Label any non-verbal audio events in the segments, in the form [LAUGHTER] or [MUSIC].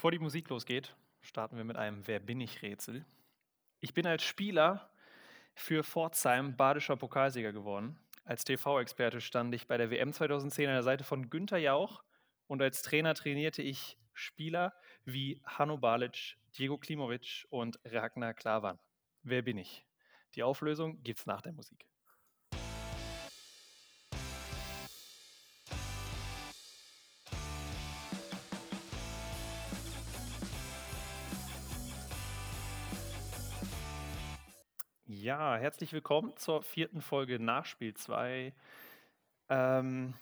Bevor die Musik losgeht, starten wir mit einem Wer bin ich Rätsel. Ich bin als Spieler für Pforzheim badischer Pokalsieger geworden. Als TV-Experte stand ich bei der WM 2010 an der Seite von Günter Jauch und als Trainer trainierte ich Spieler wie Hanno Balic, Diego Klimovic und Ragnar Klavan. Wer bin ich? Die Auflösung gibt's nach der Musik. Ja, herzlich willkommen zur vierten Folge Nachspiel 2. Ähm,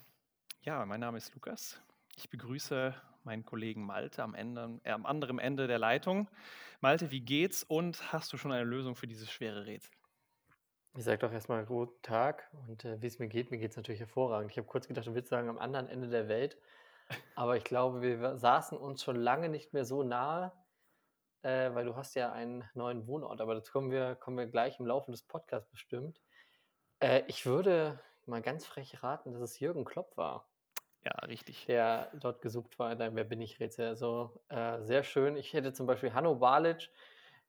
ja, mein Name ist Lukas. Ich begrüße meinen Kollegen Malte am, Ende, äh, am anderen Ende der Leitung. Malte, wie geht's und hast du schon eine Lösung für dieses schwere Rätsel? Ich sage doch erstmal guten Tag und äh, wie es mir geht. Mir geht es natürlich hervorragend. Ich habe kurz gedacht, du willst sagen, am anderen Ende der Welt. Aber ich glaube, wir saßen uns schon lange nicht mehr so nahe äh, weil du hast ja einen neuen Wohnort, aber dazu kommen wir, kommen wir gleich im Laufe des Podcasts bestimmt. Äh, ich würde mal ganz frech raten, dass es Jürgen Klopp war. Ja, richtig. Der dort gesucht war in deinem Wer bin ich Rätsel. Also äh, sehr schön. Ich hätte zum Beispiel Hanno Balic,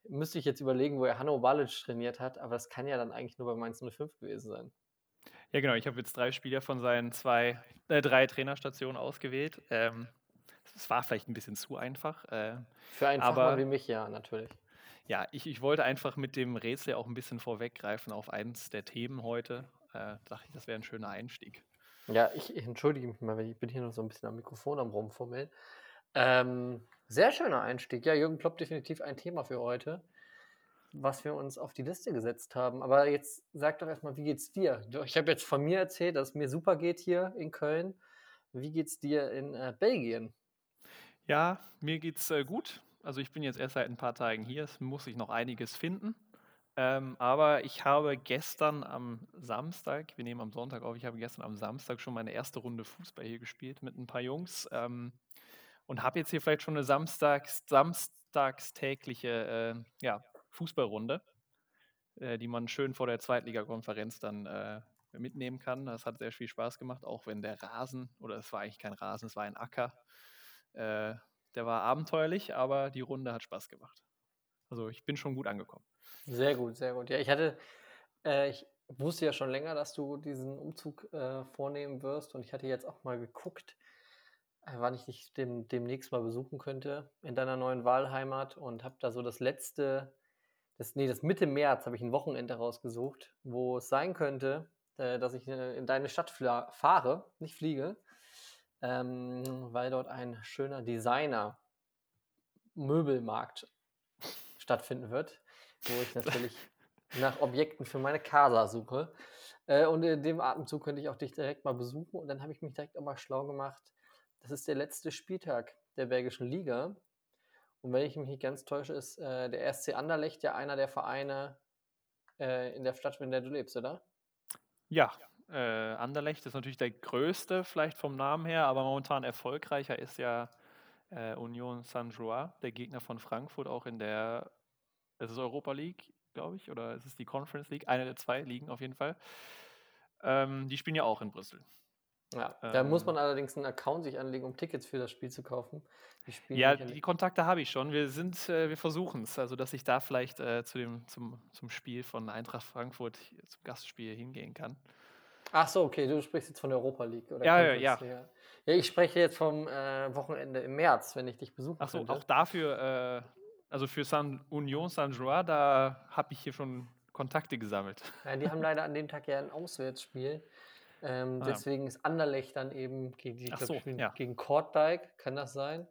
müsste ich jetzt überlegen, wo er Hanno Balic trainiert hat, aber das kann ja dann eigentlich nur bei Mainz 05 gewesen sein. Ja, genau. Ich habe jetzt drei Spieler von seinen zwei, äh, drei Trainerstationen ausgewählt. Ähm, es war vielleicht ein bisschen zu einfach. Äh, Für einen aber, Fachmann wie mich, ja, natürlich. Ja, ich, ich wollte einfach mit dem Rätsel auch ein bisschen vorweggreifen auf eins der Themen heute. Äh, dachte ich, das wäre ein schöner Einstieg. Ja, ich, ich, entschuldige mich mal, ich bin hier noch so ein bisschen am Mikrofon am Rumfummeln. Ähm, sehr schöner Einstieg. Ja, Jürgen Klopp definitiv ein Thema für heute, was wir uns auf die Liste gesetzt haben. Aber jetzt sag doch erstmal, wie geht's dir? Ich habe jetzt von mir erzählt, dass es mir super geht hier in Köln. Wie geht's dir in äh, Belgien? Ja, mir geht's äh, gut. Also ich bin jetzt erst seit ein paar Tagen hier. Es muss sich noch einiges finden. Ähm, aber ich habe gestern am Samstag, wir nehmen am Sonntag auf, ich habe gestern am Samstag schon meine erste Runde Fußball hier gespielt mit ein paar Jungs ähm, und habe jetzt hier vielleicht schon eine Samstags, samstagstägliche äh, ja, Fußballrunde, äh, die man schön vor der Zweitligakonferenz dann äh, mitnehmen kann. Das hat sehr viel Spaß gemacht, auch wenn der Rasen, oder es war eigentlich kein Rasen, es war ein Acker, äh, der war abenteuerlich, aber die Runde hat Spaß gemacht. Also ich bin schon gut angekommen. Sehr gut, sehr gut. Ja, ich hatte, äh, ich wusste ja schon länger, dass du diesen Umzug äh, vornehmen wirst und ich hatte jetzt auch mal geguckt, äh, wann ich dich dem, demnächst mal besuchen könnte in deiner neuen Wahlheimat und habe da so das letzte, das, nee, das Mitte März habe ich ein Wochenende rausgesucht, wo es sein könnte, äh, dass ich äh, in deine Stadt fahre, nicht fliege ähm, weil dort ein schöner Designer-Möbelmarkt stattfinden wird, wo ich natürlich [LAUGHS] nach Objekten für meine Casa suche. Äh, und in dem Atemzug könnte ich auch dich direkt mal besuchen. Und dann habe ich mich direkt auch mal schlau gemacht. Das ist der letzte Spieltag der belgischen Liga. Und wenn ich mich nicht ganz täusche, ist äh, der SC Anderlecht ja einer der Vereine äh, in der Stadt, in der du lebst, oder? Ja, äh, Anderlecht ist natürlich der größte, vielleicht vom Namen her, aber momentan erfolgreicher ist ja äh, Union Saint-Gilloise, der Gegner von Frankfurt, auch in der, es ist Europa League, glaube ich, oder es ist die Conference League, eine der zwei Ligen auf jeden Fall. Ähm, die spielen ja auch in Brüssel. Ja, da ähm, muss man allerdings einen Account sich anlegen, um Tickets für das Spiel zu kaufen. Ja, die Kontakte habe ich schon. Wir sind, äh, wir versuchen es, also dass ich da vielleicht äh, zu dem, zum, zum Spiel von Eintracht Frankfurt zum Gastspiel hingehen kann. Ach so, okay, du sprichst jetzt von der Europa League. Oder ja, ja, ja, ja. Ja, ich spreche jetzt vom äh, Wochenende im März, wenn ich dich besuchen Ach so, könnte. auch dafür, äh, also für San Union San Joa, da habe ich hier schon Kontakte gesammelt. [LAUGHS] Ja, die haben leider an dem Tag ja ein Auswärtsspiel. Ähm, ah, deswegen ist Anderlecht dann eben gegen, die, so, ja. gegen Kortdijk, kann das sein?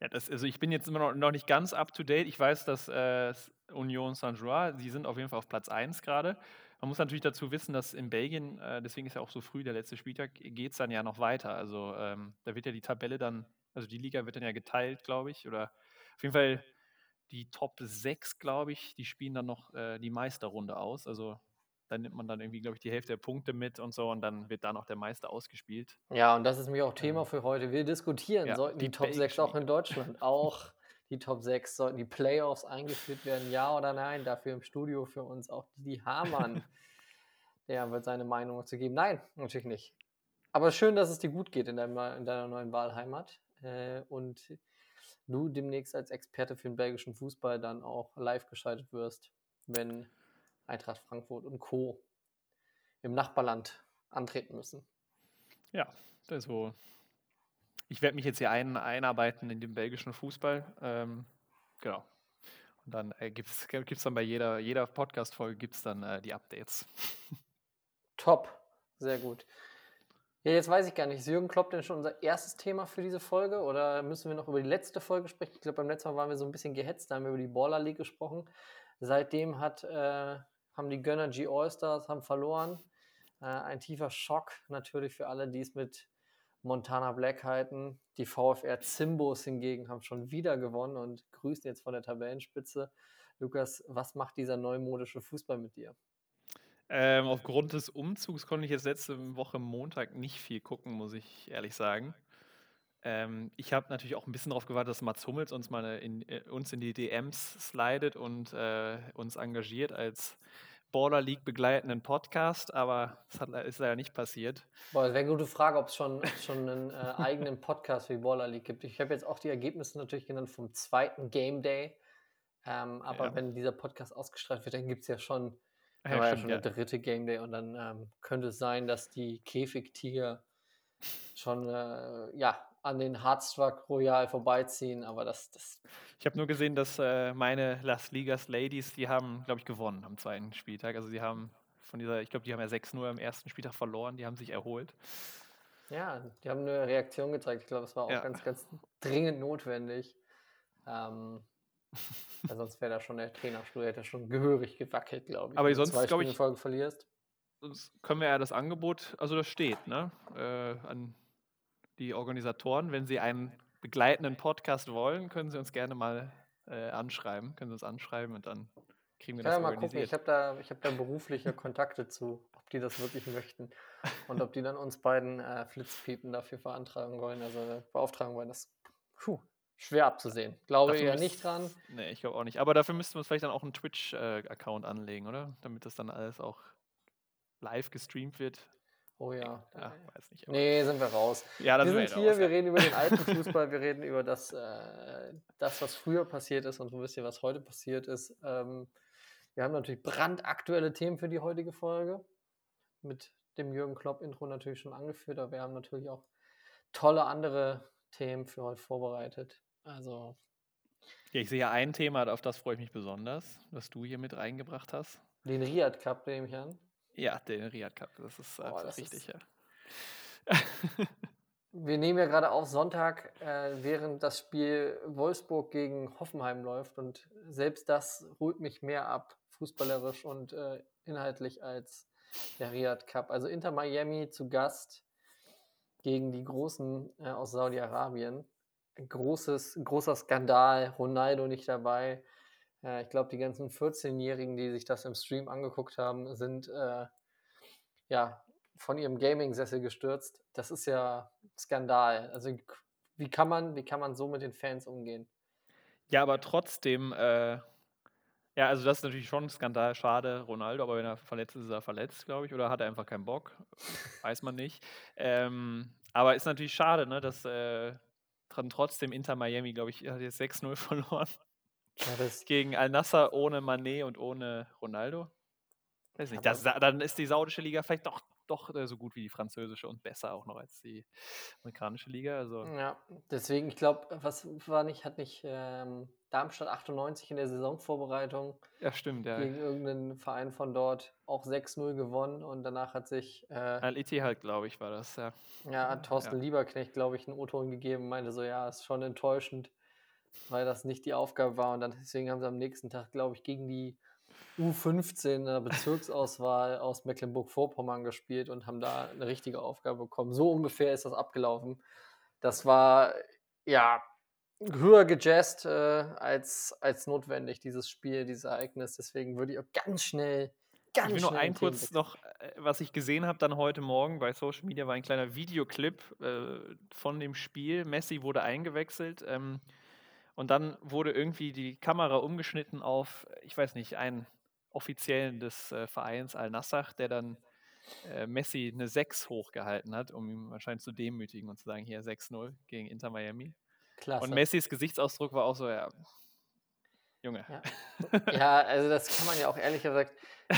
Ja, das, also ich bin jetzt immer noch, noch nicht ganz up to date. Ich weiß, dass äh, Union Saint-Gilloise, die sind auf jeden Fall auf Platz 1 gerade. Man muss natürlich dazu wissen, dass in Belgien, äh, deswegen ist ja auch so früh der letzte Spieltag, geht es dann ja noch weiter. Also ähm, da wird ja die Tabelle dann, also die Liga wird dann ja geteilt, glaube ich. Oder auf jeden Fall die Top 6, glaube ich, die spielen dann noch äh, die Meisterrunde aus. Also dann nimmt man dann irgendwie, glaube ich, die Hälfte der Punkte mit und so und dann wird da noch der Meister ausgespielt. Ja, und das ist mir auch Thema ähm, für heute. Wir diskutieren, ja, sollten die, die Top Belgien 6 auch in Deutschland [LAUGHS] auch die Top 6, sollten die Playoffs eingeführt werden, ja oder nein? Dafür im Studio für uns auch die Hamann. [LAUGHS] Der wird seine Meinung dazu geben. Nein, natürlich nicht. Aber schön, dass es dir gut geht in, deinem, in deiner neuen Wahlheimat. Äh, und du demnächst als Experte für den belgischen Fußball dann auch live geschaltet wirst, wenn Eintracht Frankfurt und Co. im Nachbarland antreten müssen. Ja, also ich werde mich jetzt hier ein, einarbeiten in den belgischen Fußball. Ähm, genau. Und dann äh, gibt es dann bei jeder, jeder Podcast-Folge gibt's dann äh, die Updates. [LAUGHS] Top, sehr gut. Ja, jetzt weiß ich gar nicht, ist Jürgen Klopp denn schon unser erstes Thema für diese Folge oder müssen wir noch über die letzte Folge sprechen? Ich glaube, beim letzten Mal waren wir so ein bisschen gehetzt, da haben wir über die Baller League gesprochen. Seitdem hat, äh, haben die Gönner G All-Stars haben verloren. Äh, ein tiefer Schock natürlich für alle, die es mit Montana Black halten. Die VfR Zimbos hingegen haben schon wieder gewonnen und grüßen jetzt von der Tabellenspitze. Lukas, was macht dieser neumodische Fußball mit dir? Ähm, aufgrund des Umzugs konnte ich jetzt letzte Woche Montag nicht viel gucken, muss ich ehrlich sagen. Ähm, ich habe natürlich auch ein bisschen darauf gewartet, dass Mats Hummels uns mal in, äh, uns in die DMs slidet und äh, uns engagiert als Baller League begleitenden Podcast, aber das hat, ist leider nicht passiert. Boah, das wäre eine gute Frage, ob es schon, schon einen äh, [LAUGHS] eigenen Podcast für die Baller League gibt. Ich habe jetzt auch die Ergebnisse natürlich genannt vom zweiten Game Day. Ähm, aber ja. wenn dieser Podcast ausgestrahlt wird, dann gibt es ja schon ja, ja schon der dritte Game Day und dann ähm, könnte es sein, dass die Käfigtiger schon äh, ja, an den Hardstruck Royal vorbeiziehen, aber das. das ich habe nur gesehen, dass äh, meine Las Ligas Ladies, die haben, glaube ich, gewonnen am zweiten Spieltag. Also sie haben von dieser, ich glaube, die haben ja 6-0 am ersten Spieltag verloren, die haben sich erholt. Ja, die haben eine Reaktion gezeigt. Ich glaube, das war auch ja. ganz, ganz dringend notwendig. Ähm, [LAUGHS] sonst wäre da schon der Trainerstuhl, hätte schon gehörig gewackelt, glaube ich. Aber sonst, glaube ich, Folge verlierst. Sonst können wir ja das Angebot, also das steht, ne, äh, an die Organisatoren, wenn sie einen begleitenden Podcast wollen, können sie uns gerne mal äh, anschreiben, können sie uns anschreiben und dann kriegen wir das ja, mal gucken. Ich habe da, hab da berufliche Kontakte zu, ob die das wirklich möchten und ob die dann uns beiden äh, Flitzpiepen dafür verantragen wollen, also beauftragen wollen. Das puh, Schwer abzusehen. Glaube dafür eher nicht dran. Nee, ich glaube auch nicht. Aber dafür müssten wir uns vielleicht dann auch einen Twitch-Account anlegen, oder? Damit das dann alles auch live gestreamt wird. Oh ja. ja weiß nicht, nee, sind wir raus. Ja, wir sind hier, raus, wir reden über den alten [LAUGHS] Fußball, wir reden über das, äh, das, was früher passiert ist und so ein bisschen, was heute passiert ist. Ähm, wir haben natürlich brandaktuelle Themen für die heutige Folge. Mit dem Jürgen Klopp-Intro natürlich schon angeführt, aber wir haben natürlich auch tolle andere Themen für heute vorbereitet. Also. Ja, ich sehe ein Thema, auf das freue ich mich besonders, was du hier mit reingebracht hast. Den Riyadh Cup, nehme ich an. Ja, den Riyadh Cup, das ist oh, das richtig, ist... ja. Wir nehmen ja gerade auf Sonntag, äh, während das Spiel Wolfsburg gegen Hoffenheim läuft und selbst das holt mich mehr ab, fußballerisch und äh, inhaltlich als der Riyadh Cup. Also Inter Miami zu Gast gegen die Großen äh, aus Saudi-Arabien großes, großer Skandal, Ronaldo nicht dabei. Äh, ich glaube, die ganzen 14-Jährigen, die sich das im Stream angeguckt haben, sind äh, ja von ihrem Gaming-Sessel gestürzt. Das ist ja Skandal. Also wie kann man, wie kann man so mit den Fans umgehen? Ja, aber trotzdem, äh, ja, also das ist natürlich schon ein Skandal, schade, Ronaldo, aber wenn er verletzt ist, ist er verletzt, glaube ich, oder hat er einfach keinen Bock, weiß man nicht. Ähm, aber ist natürlich schade, ne, dass äh, trotzdem Inter Miami, glaube ich, hat jetzt 6-0 [LAUGHS] verloren. Ja, Gegen Al-Nasser ohne Manet und ohne Ronaldo. Weiß nicht, das, dann ist die saudische Liga vielleicht doch, doch äh, so gut wie die französische und besser auch noch als die amerikanische Liga. Also. Ja, deswegen, ich glaube, was war nicht, hat nicht ähm, Darmstadt 98 in der Saisonvorbereitung ja, stimmt, ja. gegen irgendeinen Verein von dort auch 6-0 gewonnen und danach hat sich. Äh, Al-Ittihad, glaube ich, war das, ja. Ja, hat Thorsten ja. Lieberknecht, glaube ich, einen O-Ton gegeben, meinte so, ja, ist schon enttäuschend, weil das nicht die Aufgabe war und dann deswegen haben sie am nächsten Tag, glaube ich, gegen die U15 in der Bezirksauswahl aus Mecklenburg-Vorpommern gespielt und haben da eine richtige Aufgabe bekommen. So ungefähr ist das abgelaufen. Das war, ja, höher gejazzt äh, als, als notwendig, dieses Spiel, dieses Ereignis. Deswegen würde ich auch ganz schnell. Ganz ich will nur ein kurz noch, äh, was ich gesehen habe dann heute Morgen bei Social Media, war ein kleiner Videoclip äh, von dem Spiel. Messi wurde eingewechselt ähm, und dann wurde irgendwie die Kamera umgeschnitten auf, ich weiß nicht, einen Offiziellen des äh, Vereins Al-Nassr, der dann äh, Messi eine 6 hochgehalten hat, um ihn wahrscheinlich zu demütigen und zu sagen, hier 6-0 gegen Inter Miami. Klasse. Und Messis Gesichtsausdruck war auch so, ja, Junge. Ja. [LAUGHS] ja, also das kann man ja auch ehrlich gesagt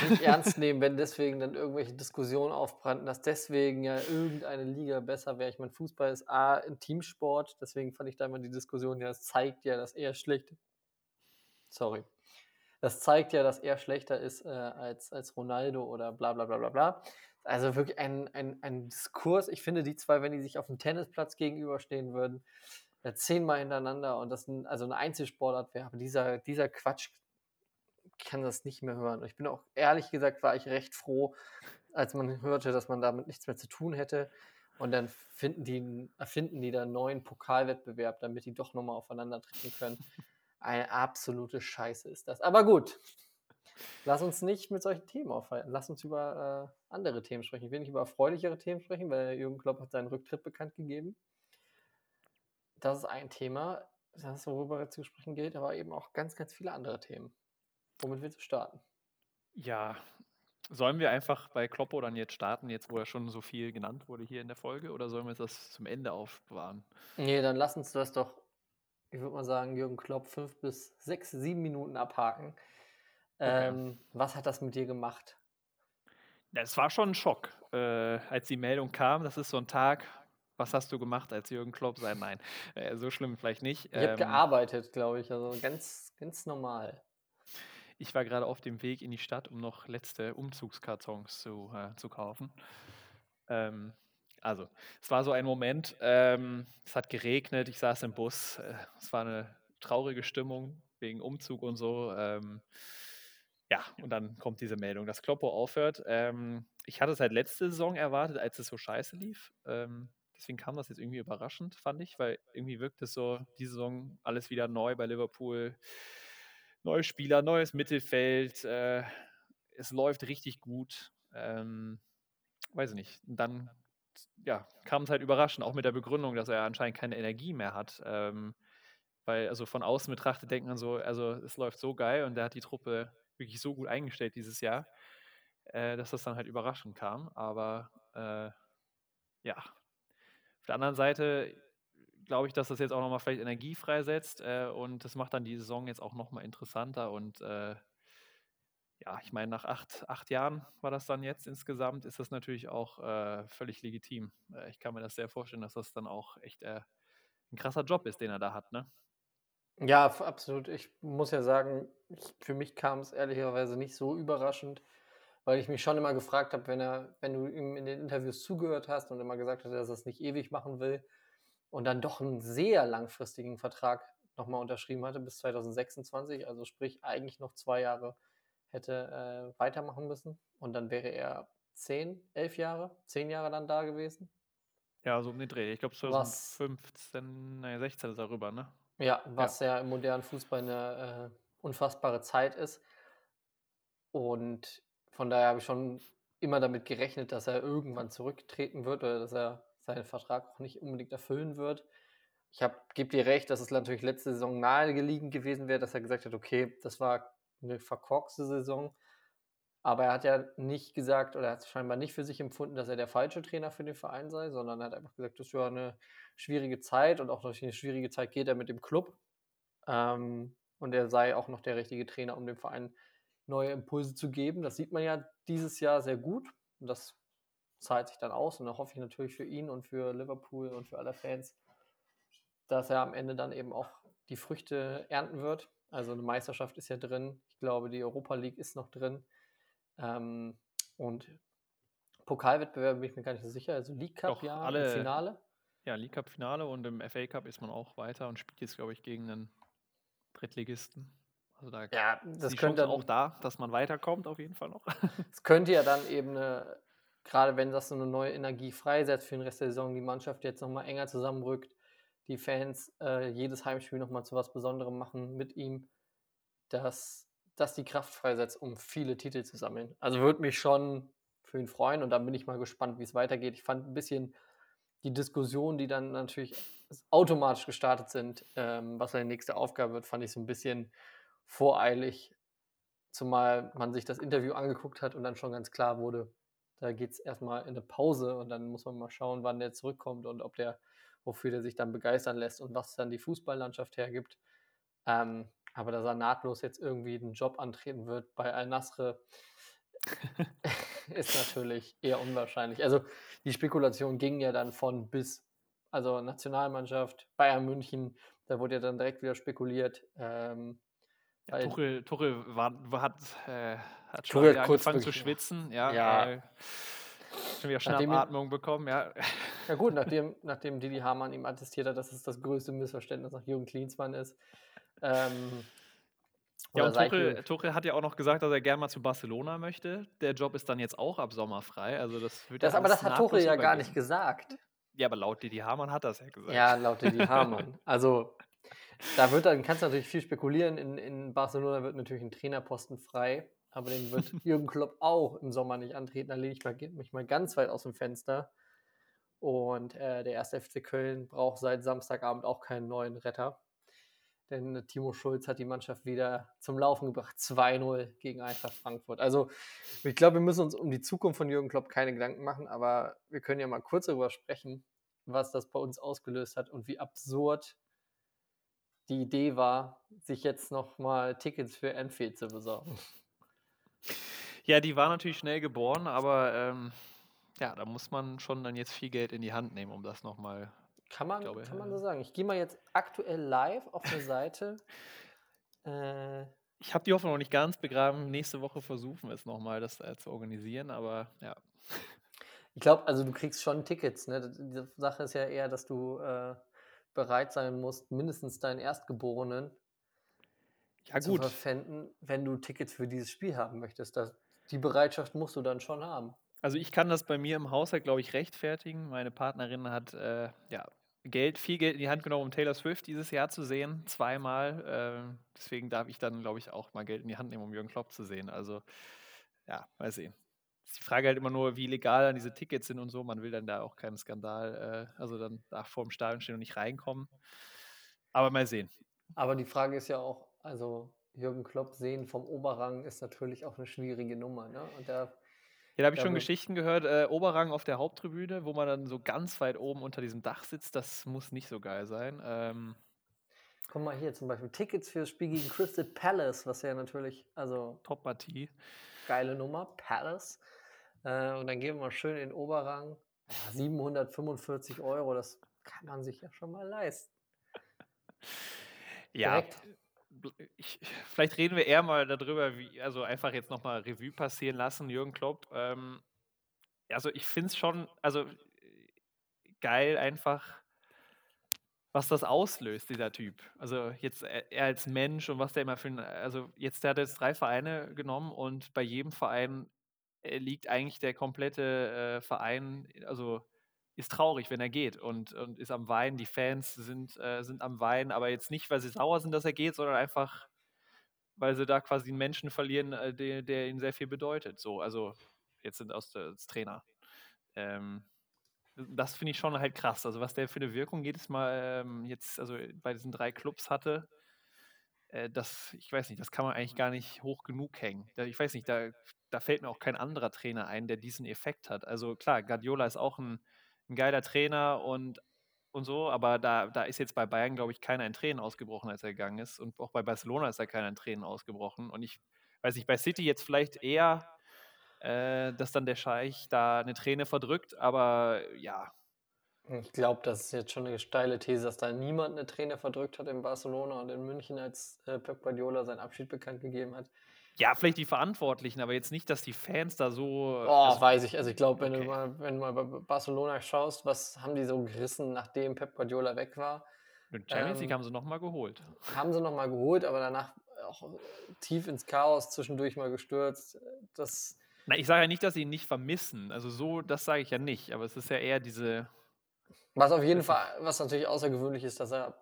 nicht ernst nehmen, wenn deswegen dann irgendwelche Diskussionen aufbrannten, dass deswegen ja irgendeine Liga besser wäre. Ich meine, Fußball ist A, ein Teamsport, deswegen fand ich da immer die Diskussion, ja, das zeigt ja, dass er schlecht. Sorry. Das zeigt ja, dass er schlechter ist äh, als, als Ronaldo oder bla bla bla bla bla. Also wirklich ein, ein, ein Diskurs. Ich finde, die zwei, wenn die sich auf dem Tennisplatz gegenüberstehen würden, ja, zehnmal hintereinander und das also eine Einzelsportart wäre, aber dieser, dieser Quatsch kann das nicht mehr hören. Ich bin auch ehrlich gesagt, war ich recht froh, als man hörte, dass man damit nichts mehr zu tun hätte. Und dann finden die, erfinden die da einen neuen Pokalwettbewerb, damit die doch nochmal aufeinander treten können. Eine absolute Scheiße ist das. Aber gut, lass uns nicht mit solchen Themen aufhalten. Lass uns über äh, andere Themen sprechen. Ich will nicht über erfreulichere Themen sprechen, weil Jürgen Klopp hat seinen Rücktritt bekannt gegeben das ist ein Thema, das worüber zu sprechen gilt, aber eben auch ganz, ganz viele andere Themen. Womit willst du starten? Ja, sollen wir einfach bei Kloppo dann jetzt starten, jetzt wo er schon so viel genannt wurde hier in der Folge, oder sollen wir das zum Ende aufbewahren? Nee, dann lass uns das doch, ich würde mal sagen, Jürgen Klopp fünf bis sechs, sieben Minuten abhaken. Okay. Ähm, was hat das mit dir gemacht? Es war schon ein Schock, äh, als die Meldung kam. Das ist so ein Tag, was hast du gemacht, als Jürgen Klopp sei? Nein, äh, so schlimm vielleicht nicht. Ich ähm, habe gearbeitet, glaube ich, also ganz, ganz normal. Ich war gerade auf dem Weg in die Stadt, um noch letzte Umzugskartons zu, äh, zu kaufen. Ähm, also, es war so ein Moment, ähm, es hat geregnet, ich saß im Bus, äh, es war eine traurige Stimmung wegen Umzug und so. Ähm, ja, und dann kommt diese Meldung, dass Kloppo aufhört. Ähm, ich hatte es halt letzte Saison erwartet, als es so scheiße lief. Ähm, Deswegen kam das jetzt irgendwie überraschend, fand ich, weil irgendwie wirkt es so, die Saison alles wieder neu bei Liverpool. Neue Spieler, neues Mittelfeld. Äh, es läuft richtig gut. Ähm, weiß ich nicht. Und dann ja, kam es halt überraschend, auch mit der Begründung, dass er anscheinend keine Energie mehr hat. Ähm, weil, also von außen betrachtet, denkt man so, also es läuft so geil und er hat die Truppe wirklich so gut eingestellt dieses Jahr, äh, dass das dann halt überraschend kam. Aber äh, ja, auf der anderen Seite glaube ich, dass das jetzt auch nochmal vielleicht Energie freisetzt äh, und das macht dann die Saison jetzt auch nochmal interessanter und äh, ja, ich meine, nach acht, acht Jahren war das dann jetzt insgesamt, ist das natürlich auch äh, völlig legitim. Äh, ich kann mir das sehr vorstellen, dass das dann auch echt äh, ein krasser Job ist, den er da hat, ne? Ja, absolut. Ich muss ja sagen, ich, für mich kam es ehrlicherweise nicht so überraschend weil ich mich schon immer gefragt habe, wenn er, wenn du ihm in den Interviews zugehört hast und immer gesagt hat, dass er es nicht ewig machen will und dann doch einen sehr langfristigen Vertrag nochmal unterschrieben hatte bis 2026, also sprich eigentlich noch zwei Jahre hätte äh, weitermachen müssen und dann wäre er zehn, elf Jahre, zehn Jahre dann da gewesen. Ja, so um den Dreh. Ich glaube 2015, naja, 16 ist darüber, ne? Ja, was ja, ja im modernen Fußball eine äh, unfassbare Zeit ist. Und von daher habe ich schon immer damit gerechnet, dass er irgendwann zurücktreten wird oder dass er seinen Vertrag auch nicht unbedingt erfüllen wird. Ich gebe dir recht, dass es natürlich letzte Saison nahegelegen gewesen wäre, dass er gesagt hat, okay, das war eine verkorkste Saison. Aber er hat ja nicht gesagt oder hat scheinbar nicht für sich empfunden, dass er der falsche Trainer für den Verein sei, sondern er hat einfach gesagt, das ist ja eine schwierige Zeit und auch durch eine schwierige Zeit geht er mit dem Club. Ähm, und er sei auch noch der richtige Trainer, um den Verein neue Impulse zu geben. Das sieht man ja dieses Jahr sehr gut und das zahlt sich dann aus und da hoffe ich natürlich für ihn und für Liverpool und für alle Fans, dass er am Ende dann eben auch die Früchte ernten wird. Also eine Meisterschaft ist ja drin. Ich glaube, die Europa League ist noch drin. Ähm, und Pokalwettbewerb bin ich mir gar nicht so sicher. Also League Cup, Doch, ja, alle, Finale. Ja, League Cup Finale und im FA Cup ist man auch weiter und spielt jetzt, glaube ich, gegen einen Drittligisten. Also da ja, das ist könnte auch da, dass man weiterkommt, auf jeden Fall noch. [LAUGHS] Es könnte ja dann eben eine, gerade wenn das so eine neue Energie freisetzt für den Rest der Saison, die Mannschaft jetzt nochmal enger zusammenrückt, die Fans äh, jedes Heimspiel nochmal zu was Besonderem machen mit ihm, dass das die Kraft freisetzt, um viele Titel zu sammeln. Also würde mich schon für ihn freuen und dann bin ich mal gespannt, wie es weitergeht. Ich fand ein bisschen die Diskussion, die dann natürlich automatisch gestartet sind, ähm, was seine nächste Aufgabe wird, fand ich so ein bisschen voreilig, zumal man sich das Interview angeguckt hat und dann schon ganz klar wurde, da geht es erstmal in eine Pause und dann muss man mal schauen, wann der zurückkommt und ob der wofür der sich dann begeistern lässt und was dann die Fußballlandschaft hergibt. Ähm, aber dass er nahtlos jetzt irgendwie einen Job antreten wird bei Al-Nasr, [LAUGHS] ist natürlich eher unwahrscheinlich. Also die Spekulation ging ja dann von bis, also Nationalmannschaft, Bayern München, da wurde ja dann direkt wieder spekuliert. Ähm, ja, Tuchel, Tuchel war, hat, äh, hat schon wieder angefangen zu schwitzen. Ja, ja. Äh, schon wieder Schnappatmung bekommen, ja. Ja gut, nachdem, nachdem Didi Hamann ihm attestiert hat, dass es das größte Missverständnis nach Jürgen Klinsmann ist. Ähm, ja, und Tuchel, Tuchel, hat ja auch noch gesagt, dass er gerne mal zu Barcelona möchte. Der Job ist dann jetzt auch ab Sommer frei. Also das wird das, aber das hat Tuchel ja gar nicht gesagt. Ja, aber laut Didi Hamann hat es ja gesagt. Ja, laut Didi Hamann. Also da wird dann, kannst du natürlich viel spekulieren. In, in Barcelona wird natürlich ein Trainerposten frei, aber den wird [LAUGHS] Jürgen Klopp auch im Sommer nicht antreten. Da lehne ich mal, mich mal ganz weit aus dem Fenster. Und äh, der erste FC Köln braucht seit Samstagabend auch keinen neuen Retter. Denn Timo Schulz hat die Mannschaft wieder zum Laufen gebracht. 2-0 gegen Eintracht Frankfurt. Also, ich glaube, wir müssen uns um die Zukunft von Jürgen Klopp keine Gedanken machen, aber wir können ja mal kurz darüber sprechen, was das bei uns ausgelöst hat und wie absurd die Idee war, sich jetzt nochmal Tickets für Enfield zu besorgen. [LAUGHS] Ja, die war natürlich schnell geboren, aber ähm, ja, da muss man schon dann jetzt viel Geld in die Hand nehmen, um das nochmal. Kann man, glaube, kann man so sagen. Ich gehe mal jetzt aktuell live auf eine Seite. [LAUGHS] Äh, ich habe die Hoffnung noch nicht ganz begraben. Nächste Woche versuchen wir es nochmal, das äh, zu organisieren, aber ja. Ich glaube, also du kriegst schon Tickets. Ne? Die Sache ist ja eher, dass du äh, bereit sein musst, mindestens deinen Erstgeborenen ja, zu verpfänden, wenn du Tickets für dieses Spiel haben möchtest. Das, die Bereitschaft musst du dann schon haben. Also ich kann das bei mir im Haushalt, glaube ich, rechtfertigen. Meine Partnerin hat äh, ja, Geld, viel Geld in die Hand genommen, um Taylor Swift dieses Jahr zu sehen, zweimal. Äh, deswegen darf ich dann, glaube ich, auch mal Geld in die Hand nehmen, um Jürgen Klopp zu sehen. Also ja, mal sehen ist die Frage halt immer nur, wie legal dann diese Tickets sind und so. Man will dann da auch keinen Skandal, äh, also dann da vor dem Stadion stehen und nicht reinkommen. Aber mal sehen. Aber die Frage ist ja auch, also Jürgen Klopp sehen vom Oberrang ist natürlich auch eine schwierige Nummer. Ne? Und da, ja, da habe ich schon Geschichten gehört, äh, Oberrang auf der Haupttribüne, wo man dann so ganz weit oben unter diesem Dach sitzt, das muss nicht so geil sein. Ähm, Guck mal hier zum Beispiel Tickets für das Spiel gegen Crystal Palace, was ja natürlich, also Top-Partie. Geile Nummer, Palace. Äh, und dann gehen wir mal schön in den Oberrang. Ja, 745 Euro, das kann man sich ja schon mal leisten. Ja, ich, vielleicht reden wir eher mal darüber, wie, also einfach jetzt nochmal Revue passieren lassen, Jürgen Klopp. Ähm, also ich finde es schon, also geil einfach, was das auslöst, dieser Typ. Also jetzt er als Mensch und was der immer für ein, also jetzt der hat jetzt drei Vereine genommen und bei jedem Verein äh, liegt eigentlich der komplette äh, Verein, also ist traurig, wenn er geht und, und ist am Weinen. Die Fans sind, äh, sind am Weinen, aber jetzt nicht, weil sie sauer sind, dass er geht, sondern einfach, weil sie da quasi einen Menschen verlieren, äh, der, der ihnen sehr viel bedeutet. So, also jetzt sind aus als Trainer. Ähm, das finde ich schon halt krass. Also was der für eine Wirkung jedes Mal ähm, jetzt, also bei diesen drei Clubs hatte, äh, das, ich weiß nicht, das kann man eigentlich gar nicht hoch genug hängen. Ich weiß nicht, da, da fällt mir auch kein anderer Trainer ein, der diesen Effekt hat. Also klar, Guardiola ist auch ein, ein geiler Trainer und, und so, aber da, da ist jetzt bei Bayern, glaube ich, keiner in Tränen ausgebrochen, als er gegangen ist. Und auch bei Barcelona ist da keiner in Tränen ausgebrochen. Und ich weiß nicht, bei City jetzt vielleicht eher, äh, dass dann der Scheich da eine Träne verdrückt, aber ja, ich glaube, das ist jetzt schon eine steile These, dass da niemand eine Träne verdrückt hat in Barcelona und in München, als äh, Pep Guardiola seinen Abschied bekannt gegeben hat. Ja, vielleicht die Verantwortlichen, aber jetzt nicht, dass die Fans da so. Oh, also, weiß ich. Also ich glaube, wenn, okay. du mal, wenn du mal bei Barcelona schaust, was haben die so gerissen, nachdem Pep Guardiola weg war? Den Champions League ähm, haben sie nochmal geholt. Haben sie nochmal geholt, aber danach auch tief ins Chaos zwischendurch mal gestürzt. Das. Na, ich sage ja nicht, dass sie ihn nicht vermissen. Also so, das sage ich ja nicht. Aber es ist ja eher diese was auf jeden Fall, was natürlich außergewöhnlich ist, dass er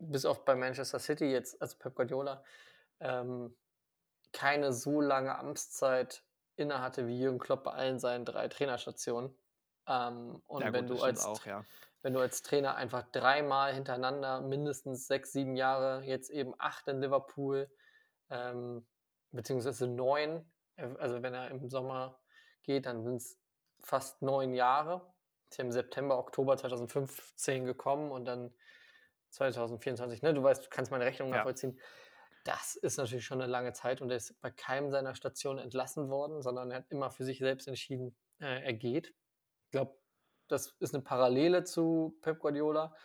bis auf bei Manchester City jetzt, also Pep Guardiola, ähm, keine so lange Amtszeit innehatte wie Jürgen Klopp bei allen seinen drei Trainerstationen. Ähm, und ja, wenn, gut, du als, auch, ja. wenn du als Trainer einfach dreimal hintereinander mindestens sechs, sieben Jahre, jetzt eben acht in Liverpool, ähm, beziehungsweise neun, äh, also wenn er im Sommer geht, dann sind es fast neun Jahre ist ja im September, Oktober 2015 gekommen und dann 2024, ne? Du weißt, du kannst meine Rechnung Ja. Das ist natürlich schon eine lange Zeit und er ist bei keinem seiner Stationen entlassen worden, sondern er hat immer für sich selbst entschieden, äh, er geht. Ich glaube, das ist eine Parallele zu Pep Guardiola.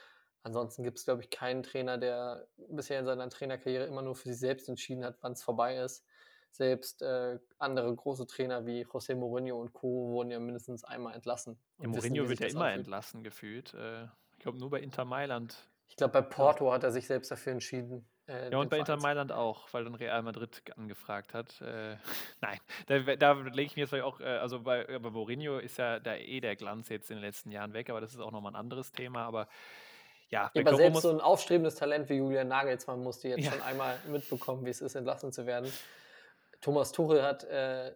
Ansonsten gibt es, glaube ich, keinen Trainer, der bisher in seiner Trainerkarriere immer nur für sich selbst entschieden hat, wann es vorbei ist. Selbst äh, andere große Trainer wie José Mourinho und Co. wurden ja mindestens einmal entlassen. Ja, wissen, Mourinho wie wird ja immer anfühlt. entlassen gefühlt. Äh, ich glaube, nur bei Inter Mailand. Ich glaube, bei Porto hat er sich selbst dafür entschieden. Äh, Ja, und bei Inter Mailand auch, weil dann Real Madrid ge- angefragt hat. Äh, [LAUGHS] nein, da, da lege ich mir jetzt vielleicht auch, äh, also bei, bei Mourinho ist ja da eh der Glanz jetzt in den letzten Jahren weg, aber das ist auch nochmal ein anderes Thema. Aber ja, Ja, aber selbst muss- so ein aufstrebendes Talent wie Julian Nagelsmann musste jetzt Ja. schon einmal mitbekommen, wie es ist, entlassen zu werden. Thomas Tuchel hat äh,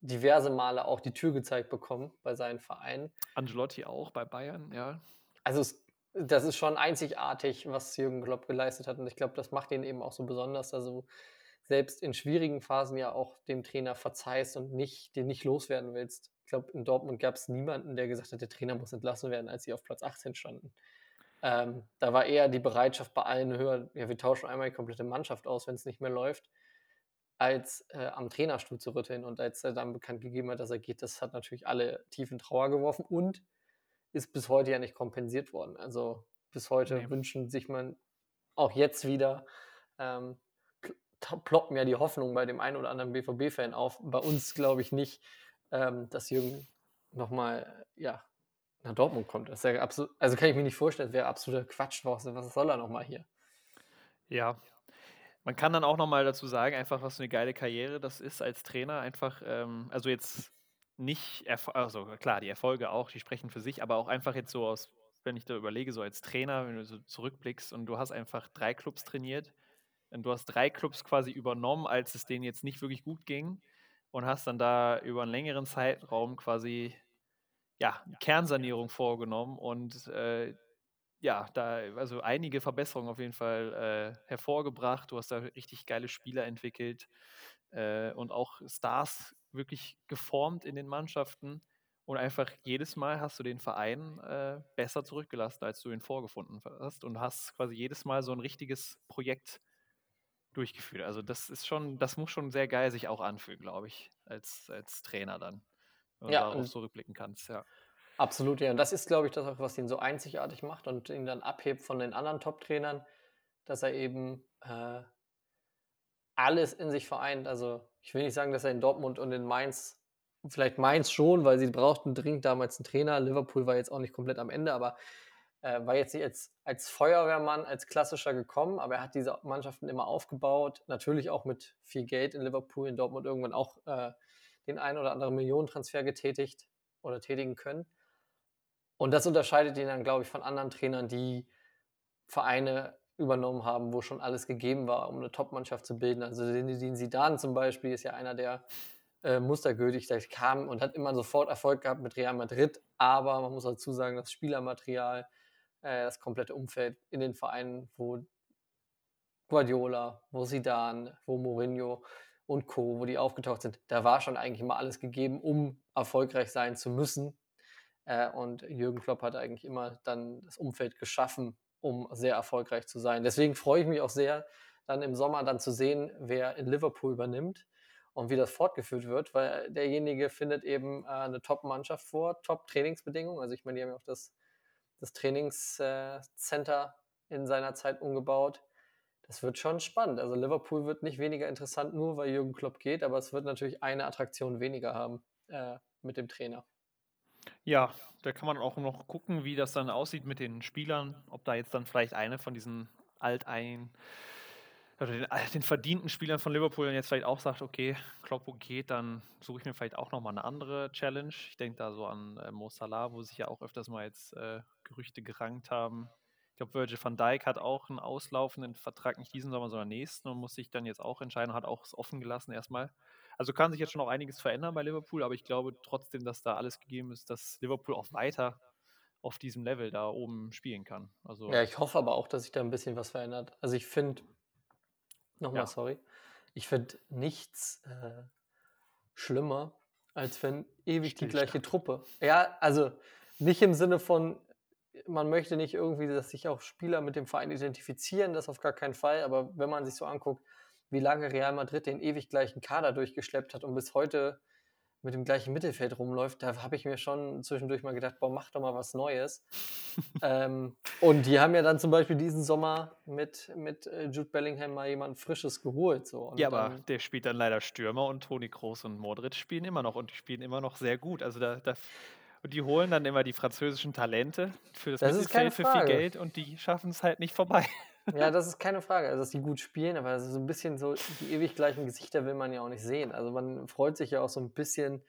diverse Male auch die Tür gezeigt bekommen bei seinen Vereinen. Angelotti auch bei Bayern, ja. Also es, das ist schon einzigartig, was Jürgen Klopp geleistet hat. Und ich glaube, das macht ihn eben auch so besonders, dass du selbst in schwierigen Phasen ja auch dem Trainer verzeihst und nicht, den nicht loswerden willst. Ich glaube, in Dortmund gab es niemanden, der gesagt hat, der Trainer muss entlassen werden, als sie auf Platz 18 standen. Ähm, da war eher die Bereitschaft bei allen höher, ja, wir tauschen einmal die komplette Mannschaft aus, wenn es nicht mehr läuft, als äh, am Trainerstuhl zu rütteln. Und als er dann bekannt gegeben hat, dass er geht, das hat natürlich alle tief in Trauer geworfen und ist bis heute ja nicht kompensiert worden. Also bis heute Nee. wünschen sich man auch jetzt wieder, ähm, ploppen ja die Hoffnung bei dem einen oder anderen BVB-Fan auf. Bei uns glaube ich nicht, ähm, dass Jürgen nochmal ja, nach Dortmund kommt. Das ja absolut, also kann ich mir nicht vorstellen, das wäre absoluter Quatsch. Was, was soll er nochmal hier? Ja. Man kann dann auch nochmal dazu sagen, einfach, was für eine geile Karriere das ist als Trainer. Einfach, ähm, also jetzt nicht, Erfo- also klar, die Erfolge auch, die sprechen für sich, aber auch einfach jetzt so aus, wenn ich da überlege, so als Trainer, wenn du so zurückblickst und du hast einfach drei Clubs trainiert und du hast drei Clubs quasi übernommen, als es denen jetzt nicht wirklich gut ging und hast dann da über einen längeren Zeitraum quasi ja, Kernsanierung vorgenommen und äh, ja, da also einige Verbesserungen auf jeden Fall äh, hervorgebracht. Du hast da richtig geile Spieler entwickelt äh, und auch Stars wirklich geformt in den Mannschaften. Und einfach jedes Mal hast du den Verein äh, besser zurückgelassen, als du ihn vorgefunden hast. Und hast quasi jedes Mal so ein richtiges Projekt durchgeführt. Also das ist schon, das muss schon sehr geil sich auch anfühlen, glaube ich, als, als Trainer dann. Wenn du Ja, darauf so rückblicken kannst, ja. Absolut, ja. Und das ist, glaube ich, das auch, was ihn so einzigartig macht und ihn dann abhebt von den anderen Top-Trainern, dass er eben äh, alles in sich vereint. Also ich will nicht sagen, dass er in Dortmund und in Mainz, vielleicht Mainz schon, weil sie brauchten dringend damals einen Trainer. Liverpool war jetzt auch nicht komplett am Ende, aber äh, war jetzt nicht als, als Feuerwehrmann, als klassischer gekommen, aber er hat diese Mannschaften immer aufgebaut. Natürlich auch mit viel Geld in Liverpool, in Dortmund irgendwann auch äh, den einen oder anderen Millionentransfer getätigt oder tätigen können. Und das unterscheidet ihn dann, glaube ich, von anderen Trainern, die Vereine übernommen haben, wo schon alles gegeben war, um eine Top-Mannschaft zu bilden. Also Zinedine Zidane zum Beispiel ist ja einer, der äh, mustergültig der kam und hat immer sofort Erfolg gehabt mit Real Madrid. Aber man muss dazu sagen, das Spielermaterial, äh, das komplette Umfeld in den Vereinen, wo Guardiola, wo Zidane, wo Mourinho und Co., wo die aufgetaucht sind, da war schon eigentlich immer alles gegeben, um erfolgreich sein zu müssen. Äh, und Jürgen Klopp hat eigentlich immer dann das Umfeld geschaffen, um sehr erfolgreich zu sein. Deswegen freue ich mich auch sehr, dann im Sommer dann zu sehen, wer in Liverpool übernimmt und wie das fortgeführt wird, weil derjenige findet eben äh, eine Top-Mannschaft vor, Top-Trainingsbedingungen. Also ich meine, die haben ja auch das, das Trainingscenter in seiner Zeit umgebaut. Das wird schon spannend. Also Liverpool wird nicht weniger interessant, nur weil Jürgen Klopp geht, aber es wird natürlich eine Attraktion weniger haben äh, mit dem Trainer. Ja, da kann man auch noch gucken, wie das dann aussieht mit den Spielern, ob da jetzt dann vielleicht eine von diesen altein oder den, den verdienten Spielern von Liverpool dann jetzt vielleicht auch sagt, okay, Kloppo geht, dann suche ich mir vielleicht auch nochmal eine andere Challenge. Ich denke da so an äh, Mo Salah, wo sich ja auch öfters mal jetzt äh, Gerüchte gerankt haben. Ich glaube, Virgil van Dijk hat auch einen auslaufenden Vertrag, nicht diesen Sommer, sondern nächsten und muss sich dann jetzt auch entscheiden, hat auch es offen gelassen erstmal. Also kann sich jetzt schon auch einiges verändern bei Liverpool, aber ich glaube trotzdem, dass da alles gegeben ist, dass Liverpool auch weiter auf diesem Level da oben spielen kann. Also Ja, ich hoffe aber auch, dass sich da ein bisschen was verändert. Also ich finde, nochmal Ja. sorry, ich finde nichts äh, schlimmer, als wenn ewig die gleiche. Truppe. Ja, also nicht im Sinne von, man möchte nicht irgendwie, dass sich auch Spieler mit dem Verein identifizieren, das auf gar keinen Fall. Aber wenn man sich so anguckt, wie lange Real Madrid den ewig gleichen Kader durchgeschleppt hat und bis heute mit dem gleichen Mittelfeld rumläuft, da habe ich mir schon zwischendurch mal gedacht, boah, mach doch mal was Neues. [LAUGHS] ähm, und die haben ja dann zum Beispiel diesen Sommer mit, mit äh, Jude Bellingham mal jemand Frisches geholt. So. ja, aber der spielt dann leider Stürmer und Toni Kroos und Modric spielen immer noch und die spielen immer noch sehr gut. Also da, da und die holen dann immer die französischen Talente für das, das Mittelfeld für viel Geld und die schaffen es halt nicht vorbei. Ja, das ist keine Frage, also dass die gut spielen, aber so ein bisschen so, die ewig gleichen Gesichter will man ja auch nicht sehen. Also man freut sich ja auch so ein bisschen,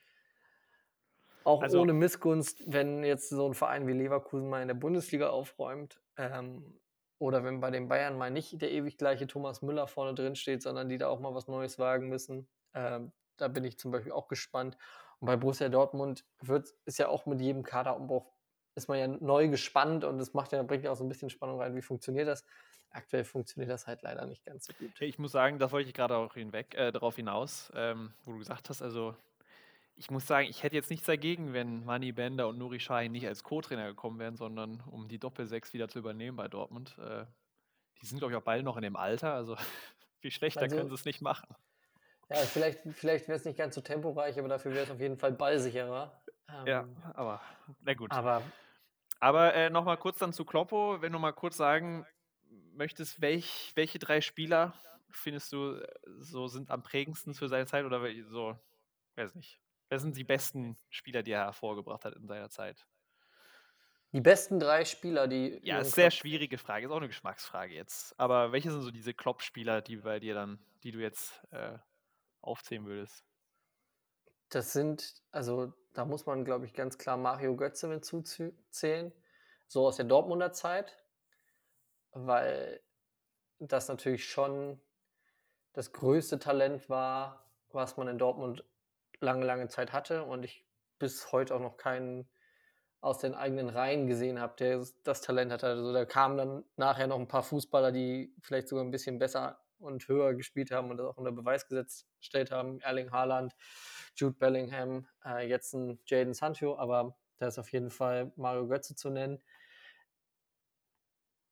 auch also, ohne Missgunst, wenn jetzt so ein Verein wie Leverkusen mal in der Bundesliga aufräumt. Ähm, oder wenn bei den Bayern mal nicht der ewig gleiche Thomas Müller vorne drin steht, sondern die da auch mal was Neues wagen müssen. Ähm, da bin ich zum Beispiel auch gespannt. Und bei Borussia Dortmund wird, ist ja auch mit jedem Kaderumbruch ist man ja neu gespannt und das macht ja, bringt ja auch so ein bisschen Spannung rein, wie funktioniert das. Aktuell funktioniert das halt leider nicht ganz so gut. Ich muss sagen, da wollte ich gerade auch hinweg, äh, darauf hinaus, ähm, wo du gesagt hast, also ich muss sagen, ich hätte jetzt nichts dagegen, wenn Mani Bender und Nuri Sahin nicht als Co-Trainer gekommen wären, sondern um die Doppel-6 wieder zu übernehmen bei Dortmund. Äh, die sind, glaube ich, auch beide noch in dem Alter, also [LAUGHS] viel schlechter also, können sie es nicht machen. Ja, vielleicht, vielleicht wäre es nicht ganz so temporeich, aber dafür wäre es auf jeden Fall ballsicherer. Ähm, ja, aber na gut. Aber, aber äh, nochmal kurz dann zu Kloppo, wenn du mal kurz sagen möchtest, welch, welche drei Spieler findest du äh, so sind am prägendsten für seine Zeit oder so, weiß nicht. Wer sind die besten Spieler, die er hervorgebracht hat in seiner Zeit? Die besten drei Spieler, die. Ja, ist sehr schwierige Frage, ist auch eine Geschmacksfrage jetzt. Aber welche sind so diese Klopp-Spieler, die bei dir dann, die du jetzt äh, aufzählen würdest? Das sind, also da muss man, glaube ich, ganz klar Mario Götze mit zuzählen. So aus der Dortmunder Zeit, weil das natürlich schon das größte Talent war, was man in Dortmund lange, lange Zeit hatte und ich bis heute auch noch keinen aus den eigenen Reihen gesehen habe, der das Talent hatte. Also da kamen dann nachher noch ein paar Fußballer, die vielleicht sogar ein bisschen besser und höher gespielt haben und das auch unter Beweis gestellt haben. Erling Haaland, Jude Bellingham, äh, jetzt ein Jaden Sancho, aber da ist auf jeden Fall Mario Götze zu nennen.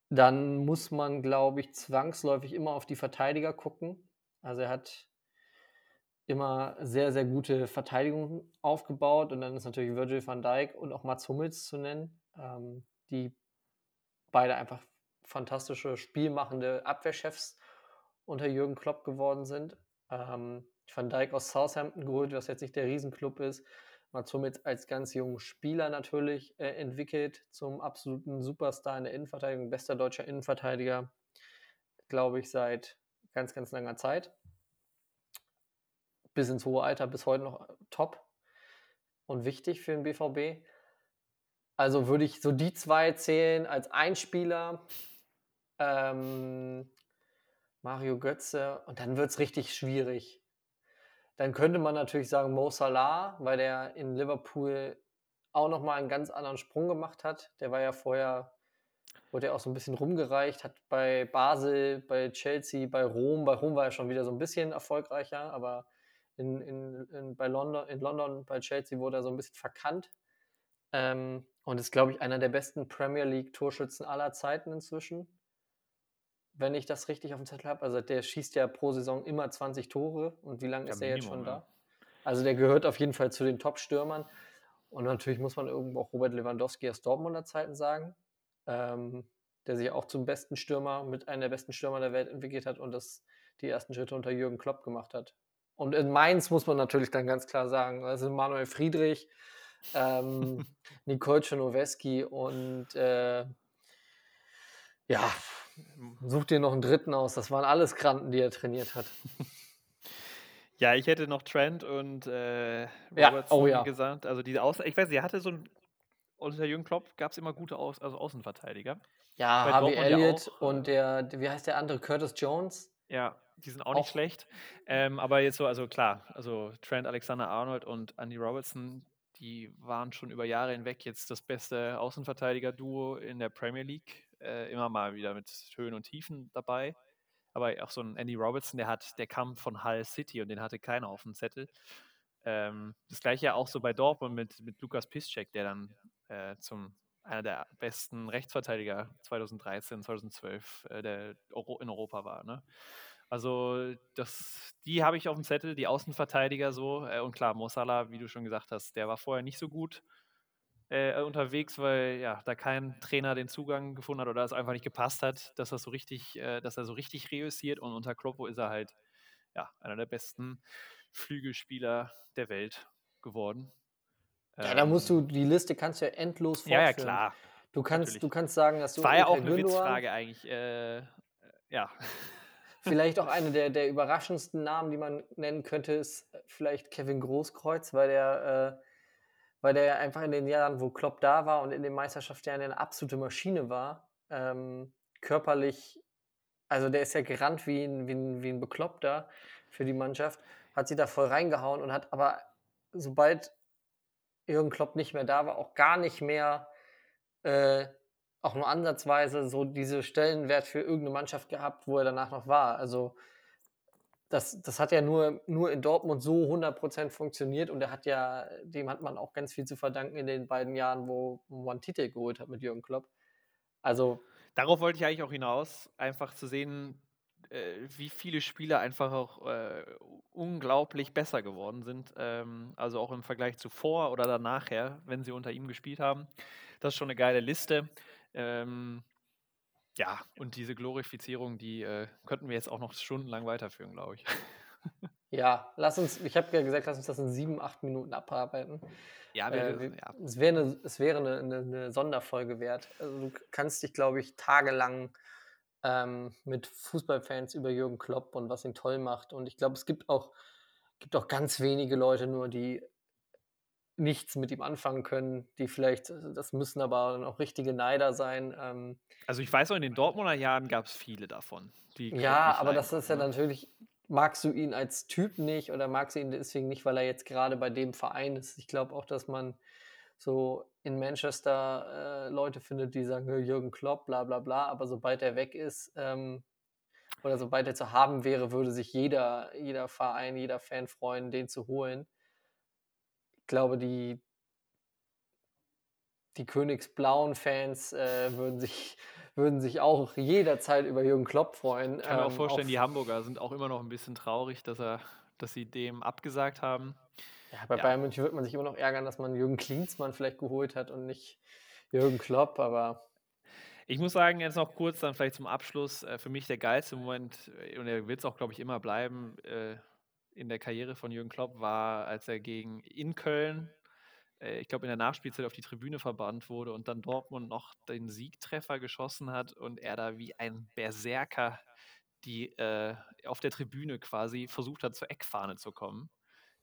Dann muss man, glaube ich, zwangsläufig immer auf die Verteidiger gucken. Also er hat immer sehr, sehr gute Verteidigung aufgebaut und dann ist natürlich Virgil van Dijk und auch Mats Hummels zu nennen, ähm, die beide einfach fantastische spielmachende Abwehrchefs unter Jürgen Klopp geworden sind. Ähm, Van Dijk aus Southampton geholt, was jetzt nicht der Riesenclub ist. Mats Hummels als ganz jungen Spieler natürlich äh, entwickelt zum absoluten Superstar in der Innenverteidigung, bester deutscher Innenverteidiger, glaube ich, seit ganz, ganz langer Zeit. Bis ins hohe Alter, bis heute noch top und wichtig für den BVB. Also würde ich so die zwei zählen als Einspieler. Ähm, Mario Götze und dann wird es richtig schwierig. Dann könnte man natürlich sagen Mo Salah, weil der in Liverpool auch nochmal einen ganz anderen Sprung gemacht hat. Der war ja vorher, wurde ja auch so ein bisschen rumgereicht, hat bei Basel, bei Chelsea, bei Rom, bei Rom war er schon wieder so ein bisschen erfolgreicher, aber in, in, in bei London, in London, bei Chelsea wurde er so ein bisschen verkannt. Ähm, und ist, glaube ich, einer der besten Premier League-Torschützen aller Zeiten inzwischen wenn ich das richtig auf dem Zettel habe. Also der schießt ja pro Saison immer 20 Tore. Und wie lange ja, ist er jetzt schon da? Also der gehört auf jeden Fall zu den Top-Stürmern. Und natürlich muss man irgendwo auch Robert Lewandowski aus Dortmunder Zeiten sagen, ähm, der sich auch zum besten Stürmer, mit einem der besten Stürmer der Welt entwickelt hat und das die ersten Schritte unter Jürgen Klopp gemacht hat. Und in Mainz muss man natürlich dann ganz klar sagen, also Manuel Friedrich, ähm, [LAUGHS] Nicole Czernoweski und äh, ja, Such dir noch einen dritten aus. Das waren alles Kranten, die er trainiert hat. [LAUGHS] Ja, ich hätte noch Trent und äh, ja. oh, ja. gesagt. Also diese Außen ich weiß, er hatte so ein unter Jürgen Klopp gab es immer gute Aus also Außenverteidiger. Ja, Bei Harvey Elliott ja und der, wie heißt der andere, Curtis Jones? Ja, die sind auch, auch. nicht schlecht. Ähm, aber jetzt so, also klar, also Trent Alexander Arnold und Andy Robertson, die waren schon über Jahre hinweg jetzt das beste Außenverteidiger-Duo in der Premier League äh, immer mal wieder mit Höhen und Tiefen dabei. Aber auch so ein Andy Robertson, der hat, der kam von Hull City und den hatte keiner auf dem Zettel. Ähm, das gleiche ja auch so bei Dortmund mit, mit Lukas Piszczek, der dann äh, zum einer der besten Rechtsverteidiger 2013, 2012 äh, der Euro in Europa war. Ne? Also das, die habe ich auf dem Zettel, die Außenverteidiger so. Äh, und klar, Mosala, wie du schon gesagt hast, der war vorher nicht so gut äh, unterwegs, weil ja da kein Trainer den Zugang gefunden hat oder es einfach nicht gepasst hat, dass das so richtig, äh, dass er so richtig reüssiert. Und unter Kloppo ist er halt ja einer der besten Flügelspieler der Welt geworden. Ja, da musst du, ähm, die Liste kannst du ja endlos fortführen. Ja, ja, klar. Du kannst, du kannst sagen, dass du. War ja auch eine Witzfrage eigentlich. Äh, ja. [LAUGHS] Vielleicht auch eine der, der überraschendsten Namen, die man nennen könnte, ist vielleicht Kevin Großkreuz, weil der, äh, weil der einfach in den Jahren, wo Klopp da war und in den Meisterschaftsjahren eine absolute Maschine war, ähm, körperlich, also der ist ja gerannt wie ein, wie, ein, wie ein Bekloppter für die Mannschaft, hat sie da voll reingehauen und hat aber, sobald Jürgen Klopp nicht mehr da war, auch gar nicht mehr äh, auch nur ansatzweise so diese Stellenwert für irgendeine Mannschaft gehabt, wo er danach noch war. Also das, das hat ja nur, nur in Dortmund so 100% funktioniert und er hat ja, dem hat man auch ganz viel zu verdanken in den beiden Jahren, wo man Titel geholt hat mit Jürgen Klopp. Also Darauf wollte ich eigentlich auch hinaus, einfach zu sehen, äh, wie viele Spieler einfach auch äh, unglaublich besser geworden sind. Ähm, also auch im Vergleich zu vor oder danach, wenn sie unter ihm gespielt haben. Das ist schon eine geile Liste. Ähm, ja, und diese Glorifizierung, die äh, könnten wir jetzt auch noch stundenlang weiterführen, glaube ich. [LAUGHS] Ja, lass uns, ich habe ja gesagt, lass uns das in sieben, acht Minuten abarbeiten. Ja, wir, äh, wir, ja. es wäre eine, es wäre eine, eine, eine, Sonderfolge wert. Also du kannst dich, glaube ich, tagelang ähm, mit Fußballfans über Jürgen Klopp und was ihn toll macht. Und ich glaube, es gibt auch, gibt auch ganz wenige Leute nur, die nichts mit ihm anfangen können, die vielleicht, äh, das müssen aber dann auch richtige Neider sein. Ähm, also ich weiß noch, in den Dortmunder Jahren gab es viele davon. ja, aber das ist ja ne? natürlich, magst du ihn als Typ nicht oder magst du ihn deswegen nicht, weil er jetzt gerade bei dem Verein ist. Ich glaube auch, dass man so in Manchester äh, Leute findet, die sagen, Jürgen Klopp, bla bla bla, aber sobald er weg ist ähm, oder sobald er zu haben wäre, würde sich jeder, jeder Verein, jeder Fan freuen, den zu holen glaube, die, die königsblauen Fans äh, würden, sich, [LAUGHS] würden sich auch jederzeit über Jürgen Klopp freuen. Ich kann mir auch ähm, vorstellen, die Hamburger sind auch immer noch ein bisschen traurig, dass, er, dass sie dem abgesagt haben. Ja, bei ja. Bayern München wird man sich immer noch ärgern, dass man Jürgen Klinsmann vielleicht geholt hat und nicht Jürgen Klopp, aber. Ich muss sagen, jetzt noch kurz dann vielleicht zum Abschluss, äh, für mich der geilste Moment, äh, und er wird es auch, glaube ich, immer bleiben, äh, in der Karriere von Jürgen Klopp war, als er gegen in Köln, äh, ich glaube in der Nachspielzeit auf die Tribüne verbannt wurde und dann Dortmund noch den Siegtreffer geschossen hat und er da wie ein Berserker die äh, auf der Tribüne quasi versucht hat, zur Eckfahne zu kommen.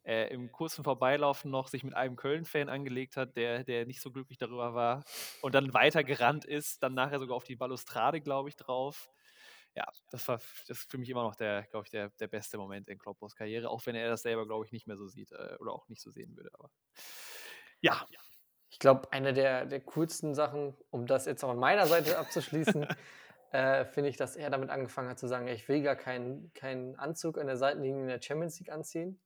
Äh, Im kurzen Vorbeilaufen noch sich mit einem Köln-Fan angelegt hat, der, der nicht so glücklich darüber war und dann weiter gerannt ist, dann nachher sogar auf die Balustrade, glaube ich, drauf ja, das war das für mich immer noch der, glaube ich, der, der beste Moment in Kloppos Karriere, auch wenn er das selber, glaube ich, nicht mehr so sieht äh, oder auch nicht so sehen würde. Aber ja. Ich glaube, eine der, der coolsten Sachen, um das jetzt auch an meiner Seite abzuschließen, [LAUGHS] äh, finde ich, dass er damit angefangen hat zu sagen, ich will gar keinen, keinen Anzug an der Seitenlinie in der Champions League anziehen.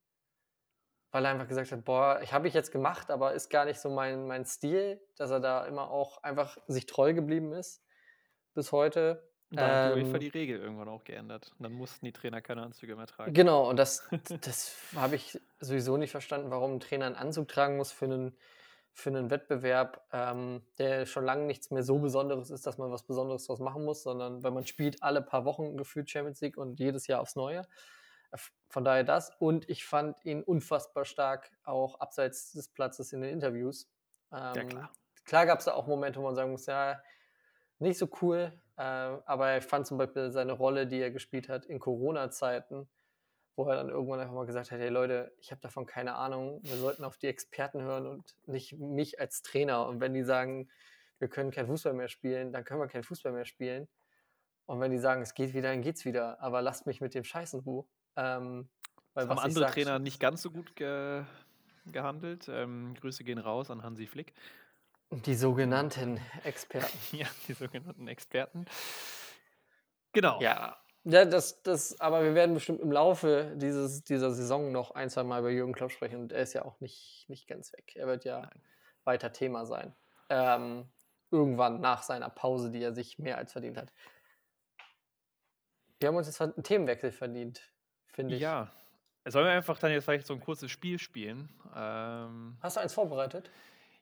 Weil er einfach gesagt hat, boah, ich habe ich jetzt gemacht, aber ist gar nicht so mein, mein Stil, dass er da immer auch einfach sich treu geblieben ist bis heute. Da hat die UEFA ähm. die Regel irgendwann auch geändert. Und dann mussten die Trainer keine Anzüge mehr tragen. Genau, und das, [LAUGHS] das habe ich sowieso nicht verstanden, warum ein Trainer einen Anzug tragen muss für einen, für einen Wettbewerb, ähm, der schon lange nichts mehr so Besonderes ist, dass man was Besonderes daraus machen muss, sondern weil man spielt alle paar Wochen gefühlt Champions League und jedes Jahr aufs Neue. Von daher das. Und ich fand ihn unfassbar stark auch abseits des Platzes in den Interviews. Ähm, ja, klar. Klar gab es da auch Momente, wo man sagen muss, ja, nicht so cool, aber ich fand zum Beispiel seine Rolle, die er gespielt hat in Corona-Zeiten, wo er dann irgendwann einfach mal gesagt hat, hey Leute, ich habe davon keine Ahnung, wir sollten auf die Experten hören und nicht mich als Trainer. Und wenn die sagen, wir können kein Fußball mehr spielen, dann können wir kein Fußball mehr spielen. Und wenn die sagen, es geht wieder, dann geht's wieder. Aber lasst mich mit dem Scheiß in Ruhe. Ähm, weil haben andere sag, Trainer nicht ganz so gut ge gehandelt. Ähm, Grüße gehen raus an Hansi Flick. Die sogenannten Experten. [LAUGHS] ja, die sogenannten Experten. Genau. Ja. Ja, das, das, aber wir werden bestimmt im Laufe dieses, dieser Saison noch ein, zwei Mal über Jürgen Klopp sprechen und er ist ja auch nicht, nicht ganz weg. Er wird ja Nein. weiter Thema sein. ähm, irgendwann nach seiner Pause, die er sich mehr als verdient hat. Wir haben uns jetzt einen Themenwechsel verdient, finde ich. Ja. Sollen wir einfach dann jetzt vielleicht so ein kurzes Spiel spielen? Ähm, Hast du eins vorbereitet?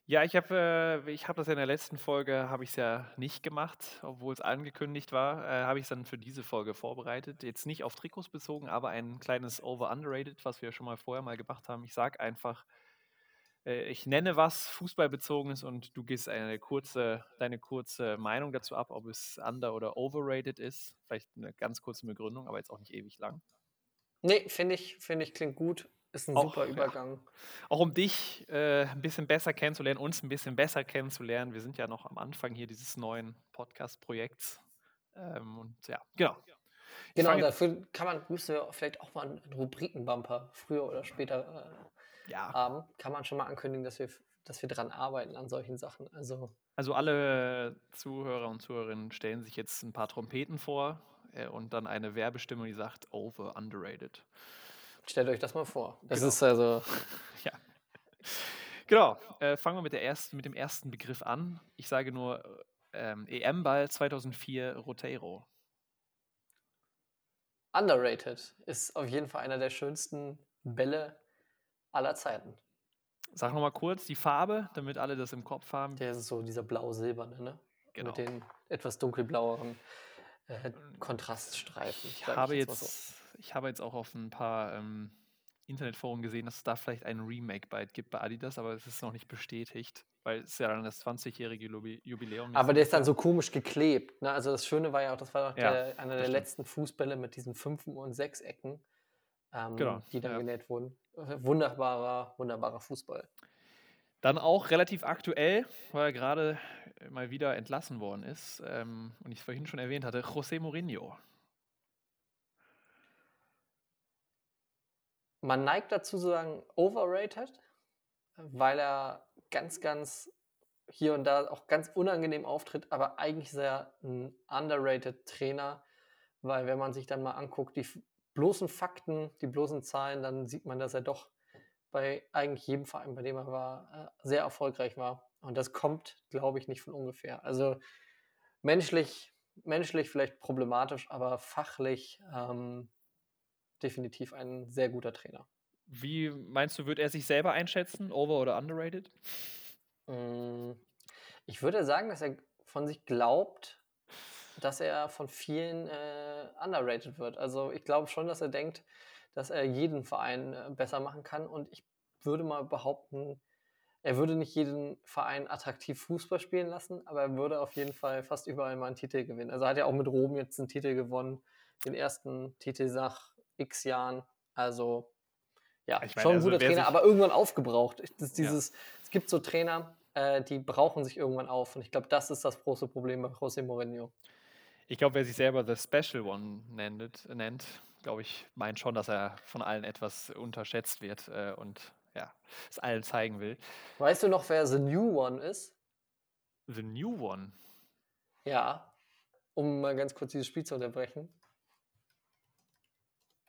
Ja, ich habe äh, hab das ja in der letzten Folge, habe ich es ja nicht gemacht, obwohl es angekündigt war, äh, habe ich es dann für diese Folge vorbereitet. Jetzt nicht auf Trikots bezogen, aber ein kleines Over-Underrated, was wir schon mal vorher mal gemacht haben. Ich sage einfach, äh, ich nenne was Fußballbezogenes und du gibst eine kurze, deine kurze Meinung dazu ab, ob es under- oder overrated ist. Vielleicht eine ganz kurze Begründung, aber jetzt auch nicht ewig lang. Nee, finde ich, finde ich, klingt gut. Ist ein Auch, super ja. Übergang. Auch um dich äh, ein bisschen besser kennenzulernen, uns ein bisschen besser kennenzulernen. Wir sind ja noch am Anfang hier dieses neuen Podcast-Projekts. Ähm, und ja, genau. Ich Genau, dafür kann man, müssen wir vielleicht auch mal einen Rubrikenbumper früher oder später ja, äh, haben. Kann man schon mal ankündigen, dass wir, dass wir dran arbeiten an solchen Sachen. Also, also alle Zuhörer und Zuhörerinnen stellen sich jetzt ein paar Trompeten vor äh, und dann eine Werbestimme, die sagt over, underrated. Stellt euch das mal vor. Das Genau. ist also, [LAUGHS] Ja. Genau. Äh, fangen wir mit, der ersten, mit dem ersten Begriff an. Ich sage nur ähm, EM-Ball 2004 Roteiro. underrated. Ist auf jeden Fall einer der schönsten Bälle aller Zeiten. Sag nochmal kurz die Farbe, damit alle das im Kopf haben. Der ist so dieser blau-silberne, ne? Genau. Mit den etwas dunkelblaueren äh, Kontraststreifen. Ich habe, jetzt mal jetzt, ich habe jetzt auch auf ein paar ähm, Internetforen gesehen, dass es da vielleicht ein Remake bald gibt bei Adidas, aber es ist noch nicht bestätigt, weil es ja dann das 20-jährige Jubi- Jubiläum Aber jetzt der ist dann ist. so komisch geklebt. Ne? Also das Schöne war ja auch, das war doch Ja, der, einer der stimmt. letzten Fußbälle mit diesen Fünfen- und Sechsecken, ähm, Genau, die dann ja. genäht wurden. Wunderbarer, wunderbarer Fußball. Dann auch relativ aktuell, weil er gerade mal wieder entlassen worden ist ähm, und ich es vorhin schon erwähnt hatte, José Mourinho. Man neigt dazu zu sagen, overrated, weil er ganz, ganz hier und da auch ganz unangenehm auftritt, aber eigentlich er ein underrated Trainer, weil wenn man sich dann mal anguckt, die bloßen Fakten, die bloßen Zahlen, dann sieht man, dass er doch bei eigentlich jedem Verein, bei dem er war, äh, sehr erfolgreich war. Und das kommt, glaube ich, nicht von ungefähr. Also menschlich, menschlich vielleicht problematisch, aber fachlich ähm, definitiv ein sehr guter Trainer. Wie meinst du, wird er sich selber einschätzen, over oder underrated? Mm, Ich würde sagen, dass er von sich glaubt, dass er von vielen äh, underrated wird. Also ich glaube schon, dass er denkt, dass er jeden Verein äh, besser machen kann. Und ich würde mal behaupten, er würde nicht jeden Verein attraktiv Fußball spielen lassen, aber er würde auf jeden Fall fast überall mal einen Titel gewinnen. Also er hat ja auch mit Rom jetzt einen Titel gewonnen, den ersten Titel nach x Jahren. Also ja, Ich meine, schon ein also guter Trainer, aber irgendwann aufgebraucht. Ist Ja. dieses, Es gibt so Trainer, äh, die brauchen sich irgendwann auf. Und ich glaube, das ist das große Problem bei José Mourinho. Ich glaube, wer sich selber The Special One nennt, nennt glaube ich, meint schon, dass er von allen etwas unterschätzt wird äh, und ja, es allen zeigen will. Weißt du noch, wer The New One ist? The New One. Ja, um mal ganz kurz dieses Spiel zu unterbrechen.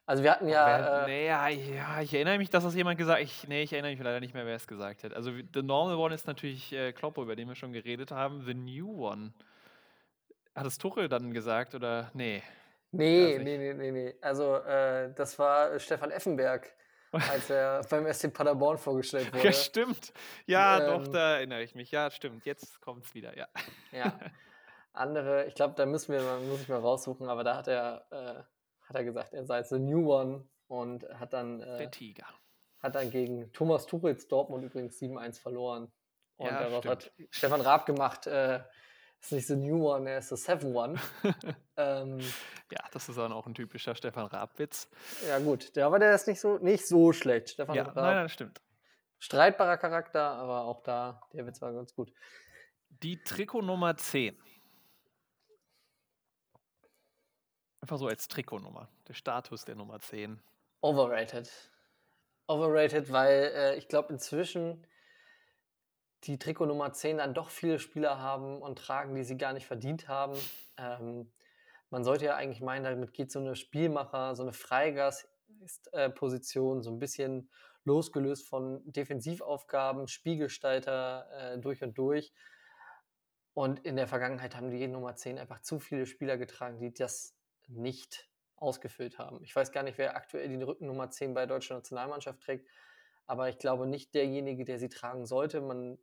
Also wir hatten ja, Wer, äh, nee, ja, ja, ich erinnere mich, dass das jemand gesagt hat. Nee, ich erinnere mich leider nicht mehr, wer es gesagt hat. Also The Normal One ist natürlich äh, Kloppo, über den wir schon geredet haben. The New One. Hat es Tuchel dann gesagt oder nee? nee, nee, nee, nee, nee. Also äh, das war äh, Stefan Effenberg, [LAUGHS] als er beim SC Paderborn vorgestellt wurde. Ja, stimmt. Ja, doch, Ähm, da erinnere ich mich. Ja, stimmt. Jetzt kommt es wieder, ja. Ja. [LAUGHS] Andere, ich glaube, da müssen wir, muss ich mal raussuchen, aber da hat er, äh, hat er gesagt, er sei The New One und hat dann, äh, hat dann gegen Thomas Tuchels Dortmund übrigens 7-1 verloren. Und Ja, daraus stimmt. hat Stefan Raab gemacht, äh, ist nicht The New One, er ist The Seven One. [LAUGHS] ähm, Ja, das ist dann auch ein typischer Stefan Raab-Witz. ja gut, der, aber der ist nicht so, nicht so schlecht. Stefan Ja, Raab, nein, nein, das stimmt. streitbarer Charakter, aber auch da, der Witz war ganz gut. Die Trikot Nummer 10. Einfach so als Trikotnummer. Der Status der Nummer 10. Overrated. Overrated, weil äh, ich glaube inzwischen die Trikot Nummer 10 dann doch viele Spieler haben und tragen, die sie gar nicht verdient haben. Ähm, man sollte ja eigentlich meinen, damit geht so eine Spielmacher, so eine Freigas-Position so ein bisschen losgelöst von Defensivaufgaben, Spielgestalter äh, durch und durch. Und in der Vergangenheit haben die Nummer 10 einfach zu viele Spieler getragen, die das nicht ausgefüllt haben. Ich weiß gar nicht, wer aktuell die Rückennummer 10 bei der deutschen Nationalmannschaft trägt, aber ich glaube nicht derjenige, der sie tragen sollte. Man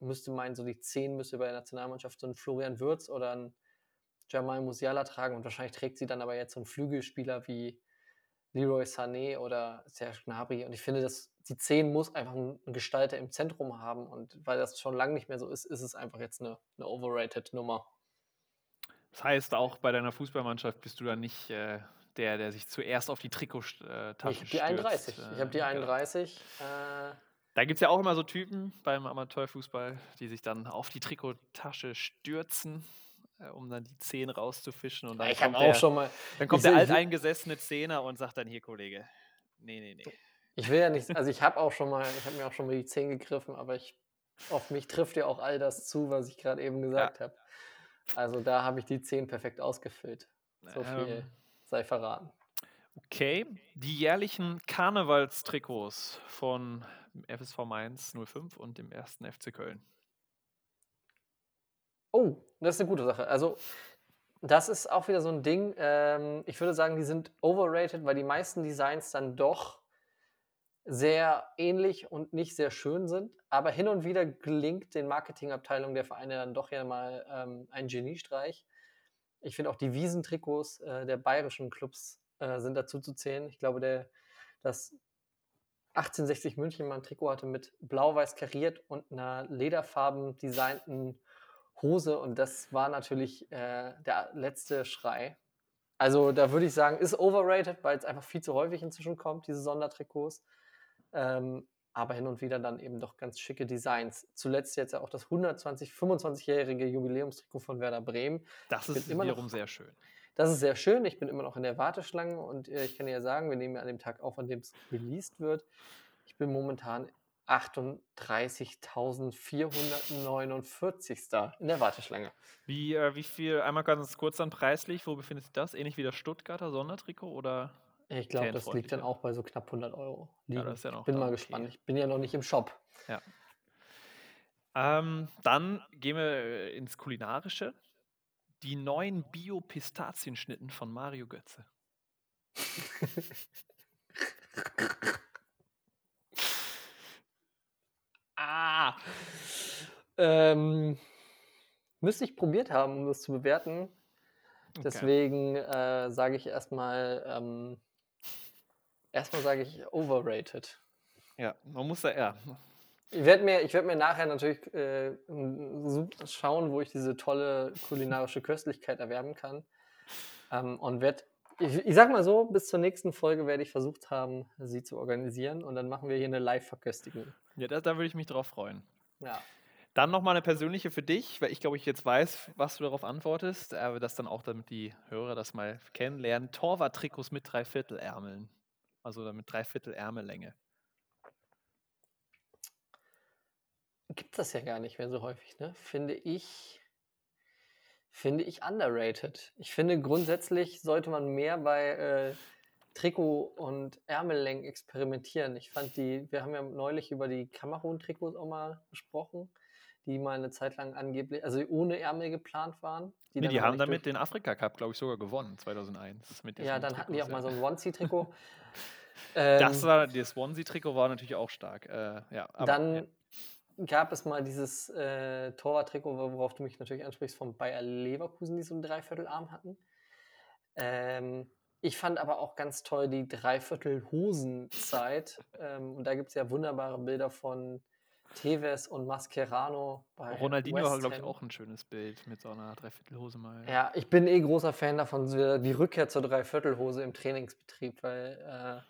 müsste meinen, so die 10 müsste bei der Nationalmannschaft so ein Florian Würz oder ein Jamal Musiala tragen und wahrscheinlich trägt sie dann aber jetzt so ein Flügelspieler wie Leroy Sané oder Serge Gnabry und ich finde, dass die 10 muss einfach einen Gestalter im Zentrum haben und weil das schon lange nicht mehr so ist, ist es einfach jetzt eine, eine overrated Nummer. Das heißt, auch bei deiner Fußballmannschaft bist du dann nicht äh, der, der sich zuerst auf die Trikottasche äh, Ich habe die 31. Stürzt, ich habe die 31. Äh, da gibt es ja auch immer so Typen beim Amateurfußball, die sich dann auf die Trikottasche stürzen, äh, um dann die Zehen rauszufischen. Und dann ich habe auch schon mal. Dann kommt der alteingesessene Zehner und sagt dann: Hier, Kollege, nee, nee, nee. Ich will ja nicht, also ich habe auch schon mal, ich habe mir auch schon mal die Zehen gegriffen, aber ich, auf mich trifft ja auch all das zu, was ich gerade eben gesagt ja. habe. Also da habe ich die Zehen perfekt ausgefüllt. So viel ähm, sei verraten. Okay, die jährlichen Karnevalstrikots von FSV Mainz 05 und dem ersten FC Köln. Oh, das ist eine gute Sache. Also, das ist auch wieder so ein Ding. Ähm, ich würde sagen, die sind overrated, weil die meisten Designs dann doch sehr ähnlich und nicht sehr schön sind. Aber hin und wieder gelingt den Marketingabteilungen der Vereine dann doch ja mal ähm, ein Geniestreich. Ich finde auch die Wiesentrikots äh, der bayerischen Clubs äh, sind dazu zu zählen. Ich glaube, der, das 1860 München mal ein Trikot hatte mit blau-weiß kariert und einer lederfarben designten Hose und das war natürlich äh, der letzte Schrei. Also da würde ich sagen, ist overrated, weil es einfach viel zu häufig inzwischen kommt, diese Sondertrikots. Ähm, aber hin und wieder dann eben doch ganz schicke Designs. Zuletzt jetzt ja auch das 120, 25-jährige Jubiläumstrikot von Werder Bremen. Das ist wiederum sehr schön. Das ist sehr schön. Ich bin immer noch in der Warteschlange und äh, ich kann ja sagen, wir nehmen ja an dem Tag auf, an dem es released wird. Ich bin momentan 38.449. in der Warteschlange. Wie, äh, wie viel, einmal ganz kurz dann preislich, wo befindet sich das? Ähnlich wie das Stuttgarter Sondertrikot oder? Ich glaube, das liegt dann auch bei so knapp 100 Euro. Ja, das ist ja noch bin mal okay. gespannt. Ich bin ja noch nicht im Shop. Ja. Ähm, dann gehen wir äh, ins Kulinarische. Die neuen Bio-Pistazienschnitten von Mario Götze. [LAUGHS] ah. Ähm, müsste ich probiert haben, um das zu bewerten. Okay. Deswegen äh, sage ich erstmal, ähm, erstmal sage ich overrated. Ja, man muss da, ja, ich werde mir, werd mir nachher natürlich äh, schauen, wo ich diese tolle kulinarische Köstlichkeit erwerben kann. Ähm, und werde, ich, ich sag mal so, bis zur nächsten Folge werde ich versucht haben, sie zu organisieren. Und dann machen wir hier eine Live-Verköstigung. Ja, da, da würde ich mich drauf freuen. Ja. Dann nochmal eine persönliche für dich, weil ich glaube, ich jetzt weiß, was du darauf antwortest, aber das dann auch, damit die Hörer das mal kennenlernen. Torwart-Trikots mit Dreiviertelärmeln. Also mit Dreiviertel-Ärmellänge. gibt das ja gar nicht mehr so häufig, ne? Finde ich, finde ich underrated. Ich finde grundsätzlich sollte man mehr bei äh, Trikot und Ärmellängen experimentieren. Ich fand die, wir haben ja neulich über die Kamerun-Trikots auch mal gesprochen, die mal eine Zeit lang angeblich, also ohne Ärmel geplant waren. Die, nee, die haben damit den Afrika Cup, glaube ich, sogar gewonnen, 2001. ja, dann hatten die auch mal so ein Onesie-Trikot. [LAUGHS] das ähm, war, das Swansea-Trikot war natürlich auch stark. Äh, ja, aber, dann ja gab es mal dieses äh, Torwart-Trikot, worauf du mich natürlich ansprichst, von Bayer Leverkusen, die so einen Dreiviertelarm hatten. Ähm, ich fand aber auch ganz toll die Dreiviertel-Hosenzeit. ähm, und da gibt es ja wunderbare Bilder von Tevez und Mascherano bei Ronaldinho hat, glaube ich, auch ein schönes Bild mit so einer Dreiviertelhose mal. Ja, ich bin eh großer Fan davon, die Rückkehr zur Dreiviertelhose im Trainingsbetrieb, weil äh,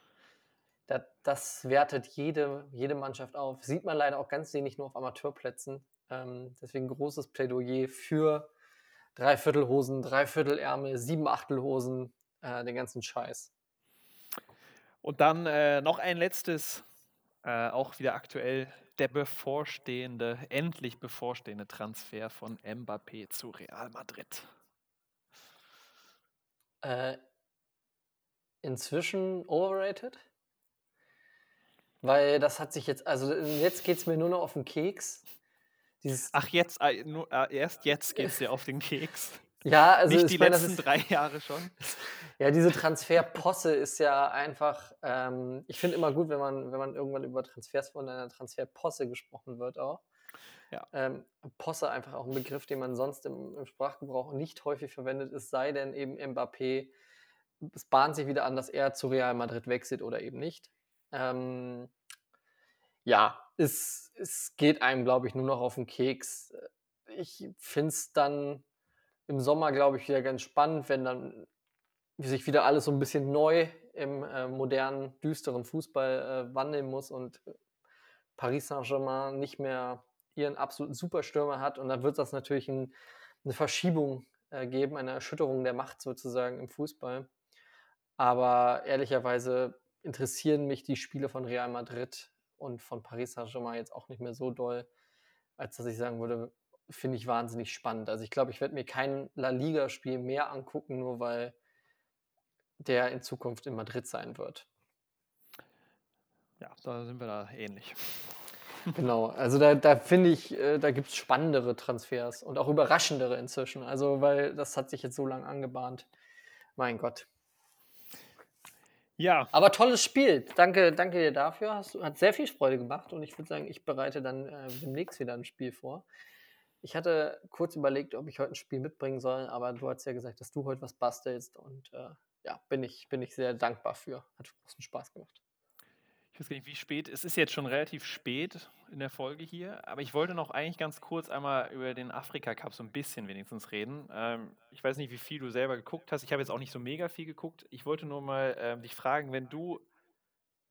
das, das wertet jede, jede Mannschaft auf. Sieht man leider auch ganz wenig nur auf Amateurplätzen. Ähm, deswegen großes Plädoyer für Dreiviertelhosen, Dreiviertelärmel, Siebenachtelhosen, äh, den ganzen Scheiß. Und dann äh, noch ein letztes, äh, auch wieder aktuell, der bevorstehende, endlich bevorstehende Transfer von Mbappé zu Real Madrid. Äh, inzwischen overrated? Weil das hat sich jetzt, also jetzt geht es mir nur noch auf den Keks, Dieses, Ach, jetzt, äh, nur, äh, erst jetzt geht es dir auf den Keks. [LAUGHS] ja, also Nicht ich die meine, letzten ist, drei Jahre schon. [LAUGHS] ja, diese Transferposse ist ja einfach, ähm, ich finde immer gut, wenn man, wenn man irgendwann über Transfers von einer Transferposse gesprochen wird auch. Ja. Ähm, Posse einfach auch ein Begriff, den man sonst im, im Sprachgebrauch nicht häufig verwendet, es sei denn eben Mbappé, es bahnt sich wieder an, dass er zu Real Madrid wechselt oder eben nicht. Ähm, ja, es, es geht einem, glaube ich, nur noch auf den Keks. Ich finde es dann im Sommer, glaube ich, wieder ganz spannend, wenn dann sich wieder alles so ein bisschen neu im äh, modernen, düsteren Fußball äh, wandeln muss und Paris Saint-Germain nicht mehr ihren absoluten Superstürmer hat. Und dann wird das natürlich ein, eine Verschiebung äh, geben, eine Erschütterung der Macht sozusagen im Fußball. Aber ehrlicherweise interessieren mich die Spiele von Real Madrid und von Paris Saint-Germain jetzt auch nicht mehr so doll, als dass ich sagen würde, finde ich wahnsinnig spannend. Also ich glaube, ich werde mir kein La Liga-Spiel mehr angucken, nur weil der in Zukunft in Madrid sein wird. Ja, da sind wir da ähnlich. [LAUGHS] Genau, also da, da finde ich, äh, da gibt es spannendere Transfers und auch überraschendere inzwischen. Also, weil das hat sich jetzt so lange angebahnt. Mein Gott. Ja, Aber tolles Spiel. Danke, danke dir dafür. Hast, hat sehr viel Freude gemacht und ich würde sagen, ich bereite dann äh, demnächst wieder ein Spiel vor. Ich hatte kurz überlegt, ob ich heute ein Spiel mitbringen soll, aber du hast ja gesagt, dass du heute was bastelst und äh, ja, bin ich, bin ich sehr dankbar für. Hat großen Spaß gemacht. Ich weiß gar nicht, wie spät. Es ist jetzt schon relativ spät in der Folge hier, aber ich wollte noch eigentlich ganz kurz einmal über den Afrika Cup so ein bisschen wenigstens reden. Ähm, ich weiß nicht, wie viel du selber geguckt hast. Ich habe jetzt auch nicht so mega viel geguckt. Ich wollte nur mal ähm, dich fragen, wenn du,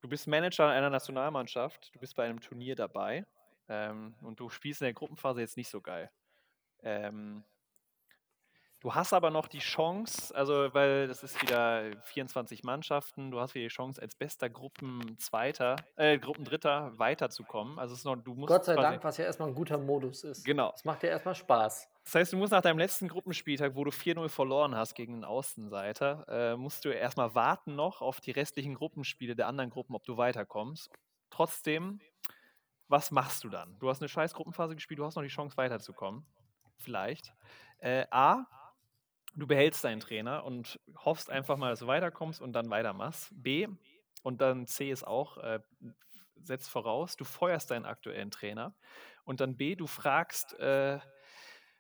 du bist Manager einer Nationalmannschaft, du bist bei einem Turnier dabei ähm, und du spielst in der Gruppenphase jetzt nicht so geil. Du hast aber noch die Chance, also weil das ist wieder 24 Mannschaften, du hast wieder die Chance, als bester Gruppenzweiter, äh, Gruppendritter weiterzukommen. Also es ist noch, du musst Gott sei Dank, was ja erstmal ein guter Modus ist. Genau. Das macht ja erstmal Spaß. Das heißt, du musst nach deinem letzten Gruppenspieltag, wo du 4-0 verloren hast gegen den Außenseiter, äh, musst du erstmal warten noch auf die restlichen Gruppenspiele der anderen Gruppen, ob du weiterkommst. Trotzdem, was machst du dann? Du hast eine scheiß Gruppenphase gespielt, du hast noch die Chance weiterzukommen. Vielleicht. Äh, A, du behältst deinen Trainer und hoffst einfach mal, dass du weiterkommst und dann weitermachst. B, und dann C ist auch, äh, setzt voraus, du feuerst deinen aktuellen Trainer. Und dann B, du fragst äh,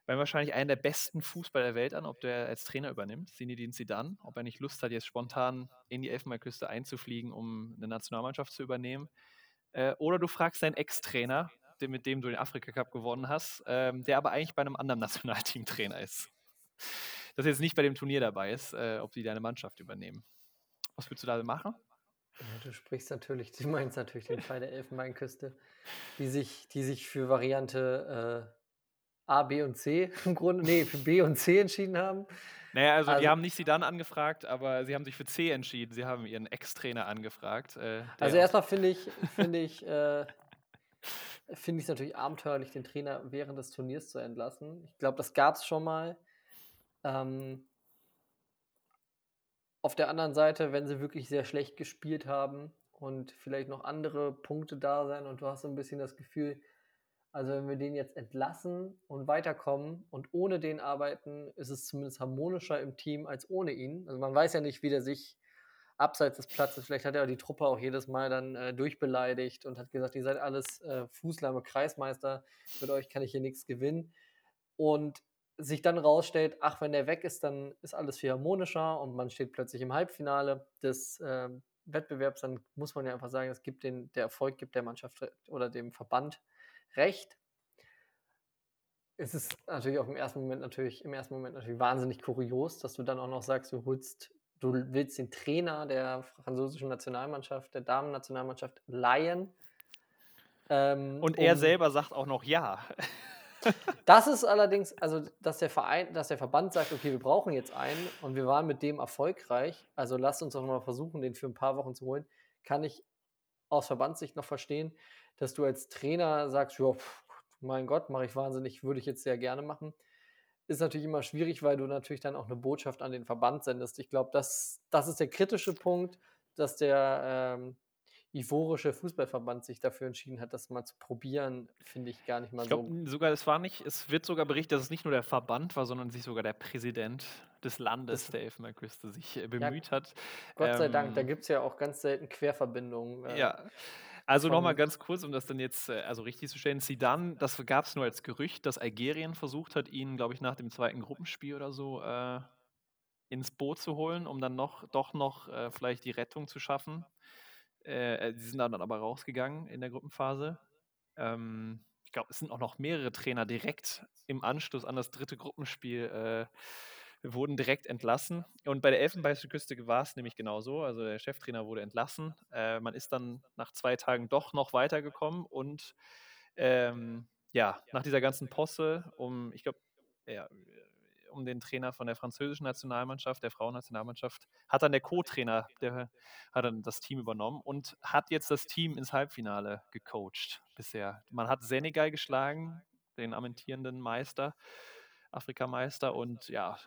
wahrscheinlich einen der besten Fußballer der Welt an, ob der als Trainer übernimmt, Zinedine Zidane, ob er nicht Lust hat, jetzt spontan in die Elfenbeinküste einzufliegen, um eine Nationalmannschaft zu übernehmen. Äh, oder du fragst deinen Ex-Trainer, mit dem du den Afrika Cup gewonnen hast, ähm, der aber eigentlich bei einem anderen [LAUGHS] Nationalteam Trainer ist. Das jetzt nicht bei dem Turnier dabei ist, äh, ob die deine Mannschaft übernehmen. Was würdest du da machen? Ja, du sprichst natürlich, du meinst natürlich den Fall der Elfenbeinküste, die sich, die sich für Variante äh, A, B und C [LAUGHS] im Grunde, nee, für B und C entschieden haben. Naja, also, die Also- haben nicht Zidane angefragt, aber sie haben sich für C entschieden. Sie haben ihren Ex-Trainer angefragt. Äh, Also erstmal finde ich, finde ich, äh, finde ich es natürlich abenteuerlich, den Trainer während des Turniers zu entlassen. Ich glaube, das gab es schon mal. Ähm, auf der anderen Seite, wenn sie wirklich sehr schlecht gespielt haben und vielleicht noch andere Punkte da sein und du hast so ein bisschen das Gefühl, also wenn wir den jetzt entlassen und weiterkommen und ohne den arbeiten, ist es zumindest harmonischer im Team als ohne ihn. Also man weiß ja nicht, wie der sich abseits des Platzes, vielleicht hat er die Truppe auch jedes Mal dann äh, durchbeleidigt und hat gesagt, ihr seid alles äh, Fußlahme Kreismeister, mit euch kann ich hier nichts gewinnen. Und sich dann rausstellt, ach, wenn der weg ist, dann ist alles viel harmonischer und man steht plötzlich im Halbfinale des ähm, Wettbewerbs, dann muss man ja einfach sagen, es gibt den, der Erfolg gibt der Mannschaft oder dem Verband recht. Es ist natürlich auch im ersten Moment natürlich, im ersten Moment natürlich wahnsinnig kurios, dass du dann auch noch sagst, du holst, du willst den Trainer der französischen Nationalmannschaft, der Damen-Nationalmannschaft leihen. Ähm, und er um- selber sagt auch noch ja. [LAUGHS] das ist allerdings, also dass der Verein, dass der Verband sagt, okay, wir brauchen jetzt einen und wir waren mit dem erfolgreich, also lasst uns doch mal versuchen, den für ein paar Wochen zu holen, kann ich aus Verbandssicht noch verstehen, dass du als Trainer sagst, ja, mein Gott, mache ich wahnsinnig, würde ich jetzt sehr gerne machen. Ist natürlich immer schwierig, weil du natürlich dann auch eine Botschaft an den Verband sendest. Ich glaube, das, das ist der kritische Punkt, dass der ähm, ivorische Fußballverband sich dafür entschieden hat, das mal zu probieren, finde ich gar nicht mal Ich so. glaube sogar, es war nicht, es wird sogar berichtet, dass es nicht nur der Verband war, sondern sich sogar der Präsident des Landes Das- der Elfenbeinküste sich äh, bemüht hat. Gott sei Dank, da Ähm, gibt es ja auch ganz selten Querverbindungen. äh, Ja. Also nochmal ganz kurz, um das dann jetzt äh, also richtig zu stellen. Zidane, das gab es nur als Gerücht, dass Algerien versucht hat, ihn, glaube ich, nach dem zweiten Gruppenspiel oder so äh, ins Boot zu holen, um dann noch doch noch äh, vielleicht die Rettung zu schaffen. Äh, äh, die sind dann aber rausgegangen in der Gruppenphase. Ähm, ich glaube, es sind auch noch mehrere Trainer direkt im Anschluss an das dritte Gruppenspiel äh, wurden direkt entlassen. Und bei der Elfenbeinküste war es nämlich genauso. Also der Cheftrainer wurde entlassen. Äh, man ist dann nach zwei Tagen doch noch weitergekommen und ähm, ja, nach dieser ganzen Posse um, ich glaube, ja, um den Trainer von der französischen Nationalmannschaft, der Frauennationalmannschaft, hat dann der Co-Trainer, der hat dann das Team übernommen und hat jetzt das Team ins Halbfinale gecoacht bisher. Man hat Senegal geschlagen, den amtierenden Meister, Afrikameister und ja,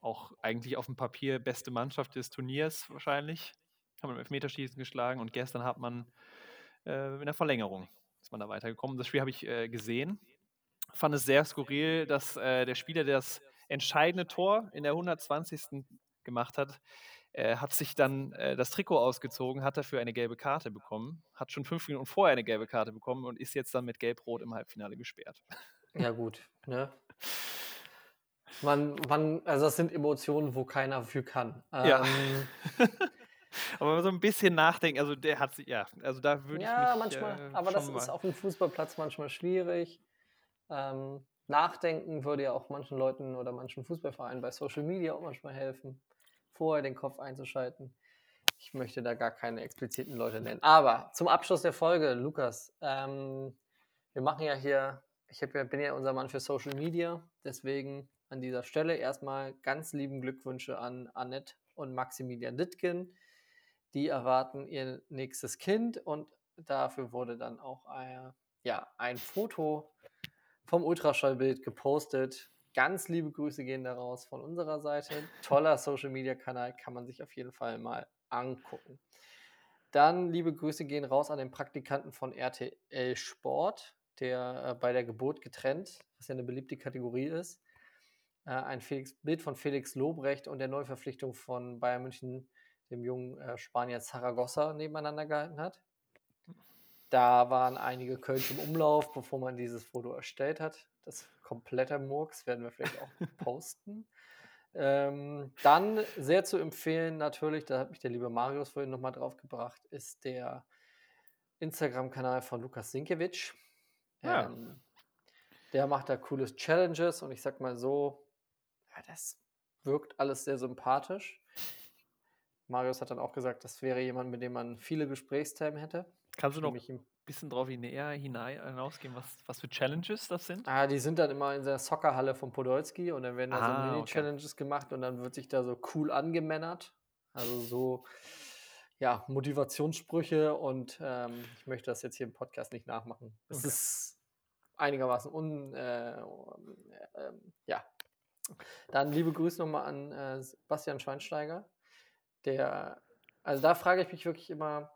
auch eigentlich auf dem Papier beste Mannschaft des Turniers wahrscheinlich. Haben im Elfmeterschießen geschlagen und gestern hat man äh, in der Verlängerung ist man da weitergekommen. Das Spiel habe ich äh, gesehen. Fand es sehr skurril, dass äh, der Spieler, der das entscheidende Tor in der 120. gemacht hat, äh, hat sich dann äh, das Trikot ausgezogen, hat dafür eine gelbe Karte bekommen, hat schon fünf Minuten vorher eine gelbe Karte bekommen und ist jetzt dann mit Gelb-Rot im Halbfinale gesperrt. Ja, gut. Ne? Man, man, also das sind Emotionen, wo keiner für kann. Ja. Ähm, [LAUGHS] Aber wenn man so ein bisschen nachdenken, also der hat sich, ja, also da würde ja, ich mich manchmal, äh, aber das ist auf dem Fußballplatz manchmal schwierig. Ähm, nachdenken würde ja auch manchen Leuten oder manchen Fußballvereinen bei Social Media auch manchmal helfen, vorher den Kopf einzuschalten. Ich möchte da gar keine expliziten Leute nennen. Aber zum Abschluss der Folge, Lukas, ähm, wir machen ja hier, ich ja, bin ja unser Mann für Social Media, deswegen an dieser Stelle erstmal ganz lieben Glückwünsche an Annette und Maximilian Dittgen. Die erwarten ihr nächstes Kind und dafür wurde dann auch ein, ja, ein Foto vom Ultraschallbild gepostet. Ganz liebe Grüße gehen daraus von unserer Seite. Toller Social Media Kanal, kann man sich auf jeden Fall mal angucken. Dann liebe Grüße gehen raus an den Praktikanten von RTL Sport, der äh, bei der Geburt getrennt, was ja eine beliebte Kategorie ist, äh, ein Felix, Bild von Felix Lobrecht und der Neuverpflichtung von Bayern München, dem jungen äh, Spanier Zaragoza, nebeneinander gehalten hat. Da waren einige Kölsch im Umlauf, bevor man dieses Foto erstellt hat. Das komplette Murks werden wir vielleicht auch [LAUGHS] posten. Ähm, dann sehr zu empfehlen, natürlich, da hat mich der liebe Marius vorhin nochmal drauf gebracht, ist der Instagram-Kanal von Lukas Sinkewitsch. Ja. Ähm, der macht da cooles Challenges und ich sag mal so, ja, das wirkt alles sehr sympathisch. Marius hat dann auch gesagt, das wäre jemand, mit dem man viele Gesprächsthemen hätte. Kannst du noch ein bisschen drauf näher hinein, hinausgehen, was, was für Challenges das sind? Ah, die sind dann immer in der Soccerhalle von Podolski und dann werden da so Ah, okay. Mini-Challenges gemacht und dann wird sich da so cool angemännert. Also so, ja, Motivationssprüche und ähm, ich möchte das jetzt hier im Podcast nicht nachmachen. Es Okay. ist einigermaßen un, äh, äh, ja. Dann liebe Grüße nochmal an äh, Bastian Schweinsteiger, der, also da frage ich mich wirklich immer,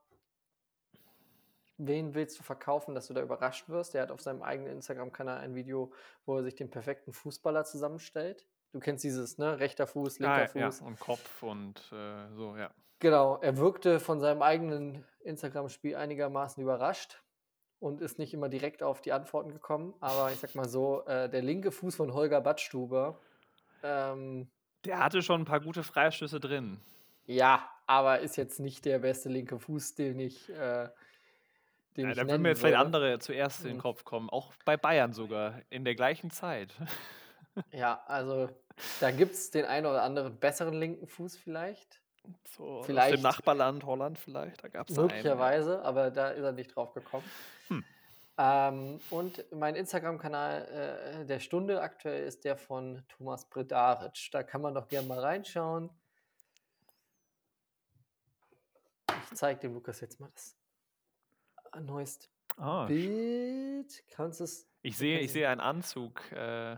wen willst du verkaufen, dass du da überrascht wirst? Er hat auf seinem eigenen Instagram-Kanal ein Video, wo er sich den perfekten Fußballer zusammenstellt. Du kennst dieses, ne? Rechter Fuß, linker Ah, ja, Fuß. und Kopf und äh, so, ja. Genau, er wirkte von seinem eigenen Instagram-Spiel einigermaßen überrascht und ist nicht immer direkt auf die Antworten gekommen. Aber ich sag mal so, äh, der linke Fuß von Holger Badstuber, ähm, Der hatte schon ein paar gute Freistöße drin. ja, aber ist jetzt nicht der beste linke Fuß, den ich, äh, den Ja, da würden mir jetzt vielleicht andere zuerst in den. Kopf kommen. Auch bei Bayern sogar, in der gleichen Zeit. Ja, also da gibt es den einen oder anderen besseren linken Fuß vielleicht. So, aus Vielleicht- dem Nachbarland Holland vielleicht, da gab es einen. Möglicherweise, aber da ist er nicht drauf gekommen. Hm. Ähm, und mein Instagram-Kanal äh, der Stunde aktuell ist der von Thomas Bredaric. Da kann man doch gerne mal reinschauen. Ich zeige dem Lukas jetzt mal das neueste Ah, Bild. Kannst es? ich sehe, ich sehe einen Anzug. Äh,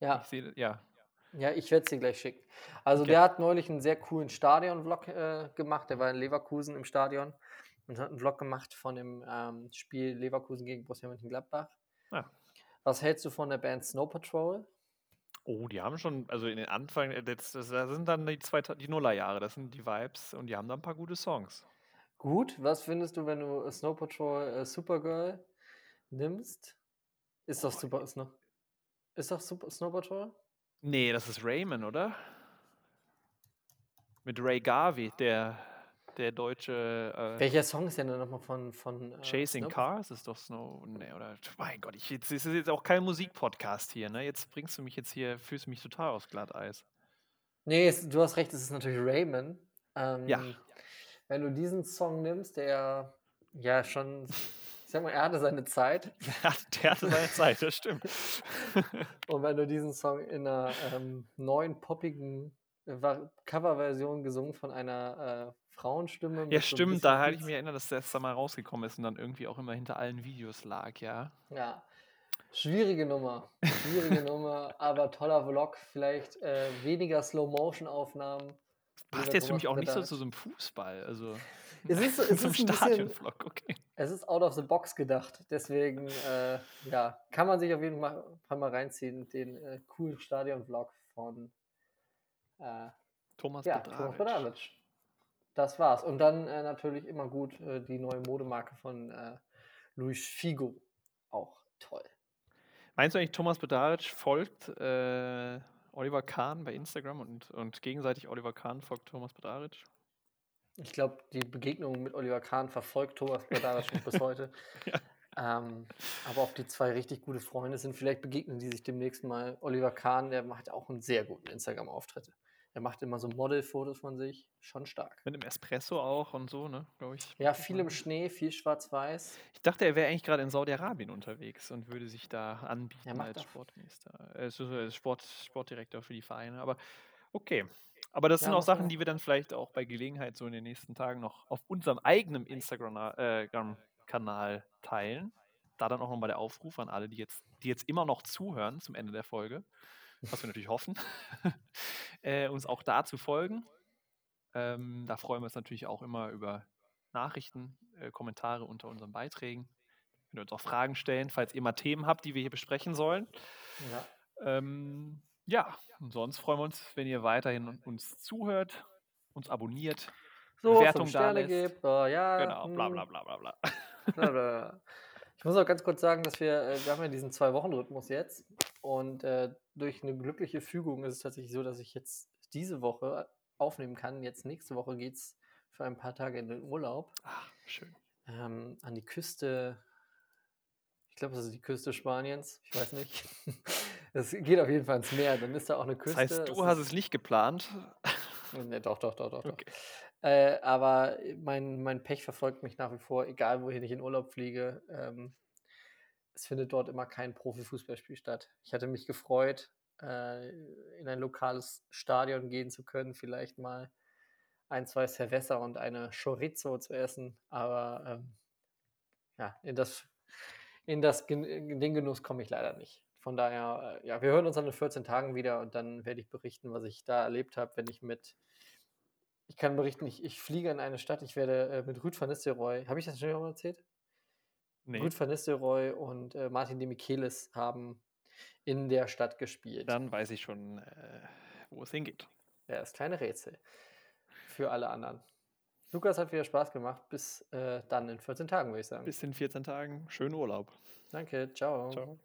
Ja, ich sehe, ja. Ja, ich werde es dir gleich schicken. Also Okay. der hat neulich einen sehr coolen Stadion-Vlog äh, gemacht. Der war in Leverkusen im Stadion und hat einen Vlog gemacht von dem ähm, Spiel Leverkusen gegen Borussia Mönchengladbach. Ah. Was hältst du von der Band Snow Patrol? Oh, die haben schon, also in den Anfang, äh, das, das, das sind dann die, zwei, die Nullerjahre, das sind die Vibes und die haben da ein paar gute Songs. Gut, was findest du, wenn du Snow Patrol äh, Supergirl nimmst? Ist doch Oh, super, ist noch. Ist doch super Snow Patrol? Nee, das ist Raymond, oder? Mit Ray Garvey, der, der deutsche äh, Welcher Song ist denn dann nochmal von, von äh, Chasing Snow- Cars ist doch Snow. Nee, oder mein Gott, ich, jetzt, es ist jetzt auch kein Musikpodcast hier, ne? Jetzt bringst du mich jetzt hier, fühlst du mich total aus Glatteis. Nee, es, du hast recht, es ist natürlich Raymond. Ähm, Ja. Wenn du diesen Song nimmst, der ja schon, ich sag mal, er hatte seine Zeit. [LAUGHS] Ja, der hatte seine Zeit, das stimmt. [LAUGHS] Und wenn du diesen Song in einer ähm, neuen, poppigen äh, Coverversion gesungen von einer äh, Frauenstimme. ja, so stimmt, bisschen da hatte ich mich erinnert, dass der erst mal rausgekommen ist und dann irgendwie auch immer hinter allen Videos lag, ja. Ja. Schwierige Nummer. Schwierige [LAUGHS] Nummer, aber toller Vlog. Vielleicht äh, weniger Slow-Motion-Aufnahmen. Passt jetzt für mich auch nicht so zu so einem Fußball, also [LAUGHS] Es ist, [LAUGHS] es zum Stadionvlog, okay. Es ist out of the box gedacht. Deswegen, äh, ja, kann man sich auf jeden Fall mal reinziehen, den äh, coolen Stadion-Vlog von äh, Thomas ja. Thomas Badavic. Das war's. Und dann äh, natürlich immer gut äh, die neue Modemarke von äh, Luis Figo. Auch toll. Meinst du eigentlich, Thomas Bedaric folgt äh, Oliver Kahn bei Instagram und, und gegenseitig Oliver Kahn folgt Thomas Bedaric? Ich glaube, die Begegnung mit Oliver Kahn verfolgt Thomas Badavic noch bis heute. [LAUGHS] Ähm, aber ob die zwei richtig gute Freunde sind, vielleicht begegnen die sich demnächst mal. Oliver Kahn, der macht auch einen sehr guten Instagram-Auftritte. Er macht immer so Modelfotos von sich. Schon stark. Mit dem Espresso auch und so, ne, glaube ich. Ja, viel im Schnee, viel schwarz-weiß. Ich dachte, er wäre eigentlich gerade in Saudi-Arabien unterwegs und würde sich da anbieten als. Sportminister. Äh, Sport, Sportdirektor für die Vereine. Aber okay. Aber das Ja, sind auch Sachen, die wir dann vielleicht auch bei Gelegenheit so in den nächsten Tagen noch auf unserem eigenen Instagram-Kanal teilen. Da dann auch nochmal der Aufruf an alle, die jetzt, die jetzt immer noch zuhören zum Ende der Folge, was wir natürlich hoffen, [LAUGHS] äh, uns auch da zu folgen. Ähm, da freuen wir uns natürlich auch immer über Nachrichten, äh, Kommentare unter unseren Beiträgen. Könnt ihr uns auch Fragen stellen, falls ihr mal Themen habt, die wir hier besprechen sollen. Ja. Ähm, ja, und sonst freuen wir uns, wenn ihr weiterhin uns zuhört, uns abonniert. So, Bewertung Sterne dalässt. gibt. Oh, ja, Genau, bla hm, bla bla bla bla. bla, bla. Ich muss auch ganz kurz sagen, dass wir, äh, wir haben ja diesen Zwei-Wochen-Rhythmus jetzt. Und äh, durch eine glückliche Fügung ist es tatsächlich so, dass ich jetzt diese Woche aufnehmen kann. Jetzt nächste Woche geht es für ein paar Tage in den Urlaub. Ach, schön. ähm, an die Küste. Ich glaube, das ist die Küste Spaniens. Ich weiß nicht. [LAUGHS] Es geht auf jeden Fall ins Meer. Dann ist da auch eine Das Küste. heißt, du hast es nicht geplant. Nee, doch, doch, doch, doch. doch. Okay. Äh, aber mein, mein Pech verfolgt mich nach wie vor, egal wohin ich in Urlaub fliege. Ähm, es findet dort immer kein Profifußballspiel statt. Ich hatte mich gefreut, äh, in ein lokales Stadion gehen zu können, vielleicht mal ein, zwei Cerveza und eine Chorizo zu essen. Aber ähm, ja, in das, in das in den Genuss komme ich leider nicht. Von daher, äh, ja, wir hören uns dann in 14 Tagen wieder und dann werde ich berichten, was ich da erlebt habe, wenn ich mit ich kann berichten, ich, ich fliege in eine Stadt, ich werde äh, mit Ruud van Nistelrooy, habe ich das schon mal erzählt? Nee, Ruud van Nistelrooy und äh, Martin de Michelis haben in der Stadt gespielt. dann weiß ich schon, äh, wo es hingeht. Ja, das kleine Rätsel für alle anderen. Lukas hat wieder Spaß gemacht. Bis äh, dann in 14 Tagen, würde ich sagen. Bis in 14 Tagen. Schönen Urlaub. Danke, ciao. Ciao.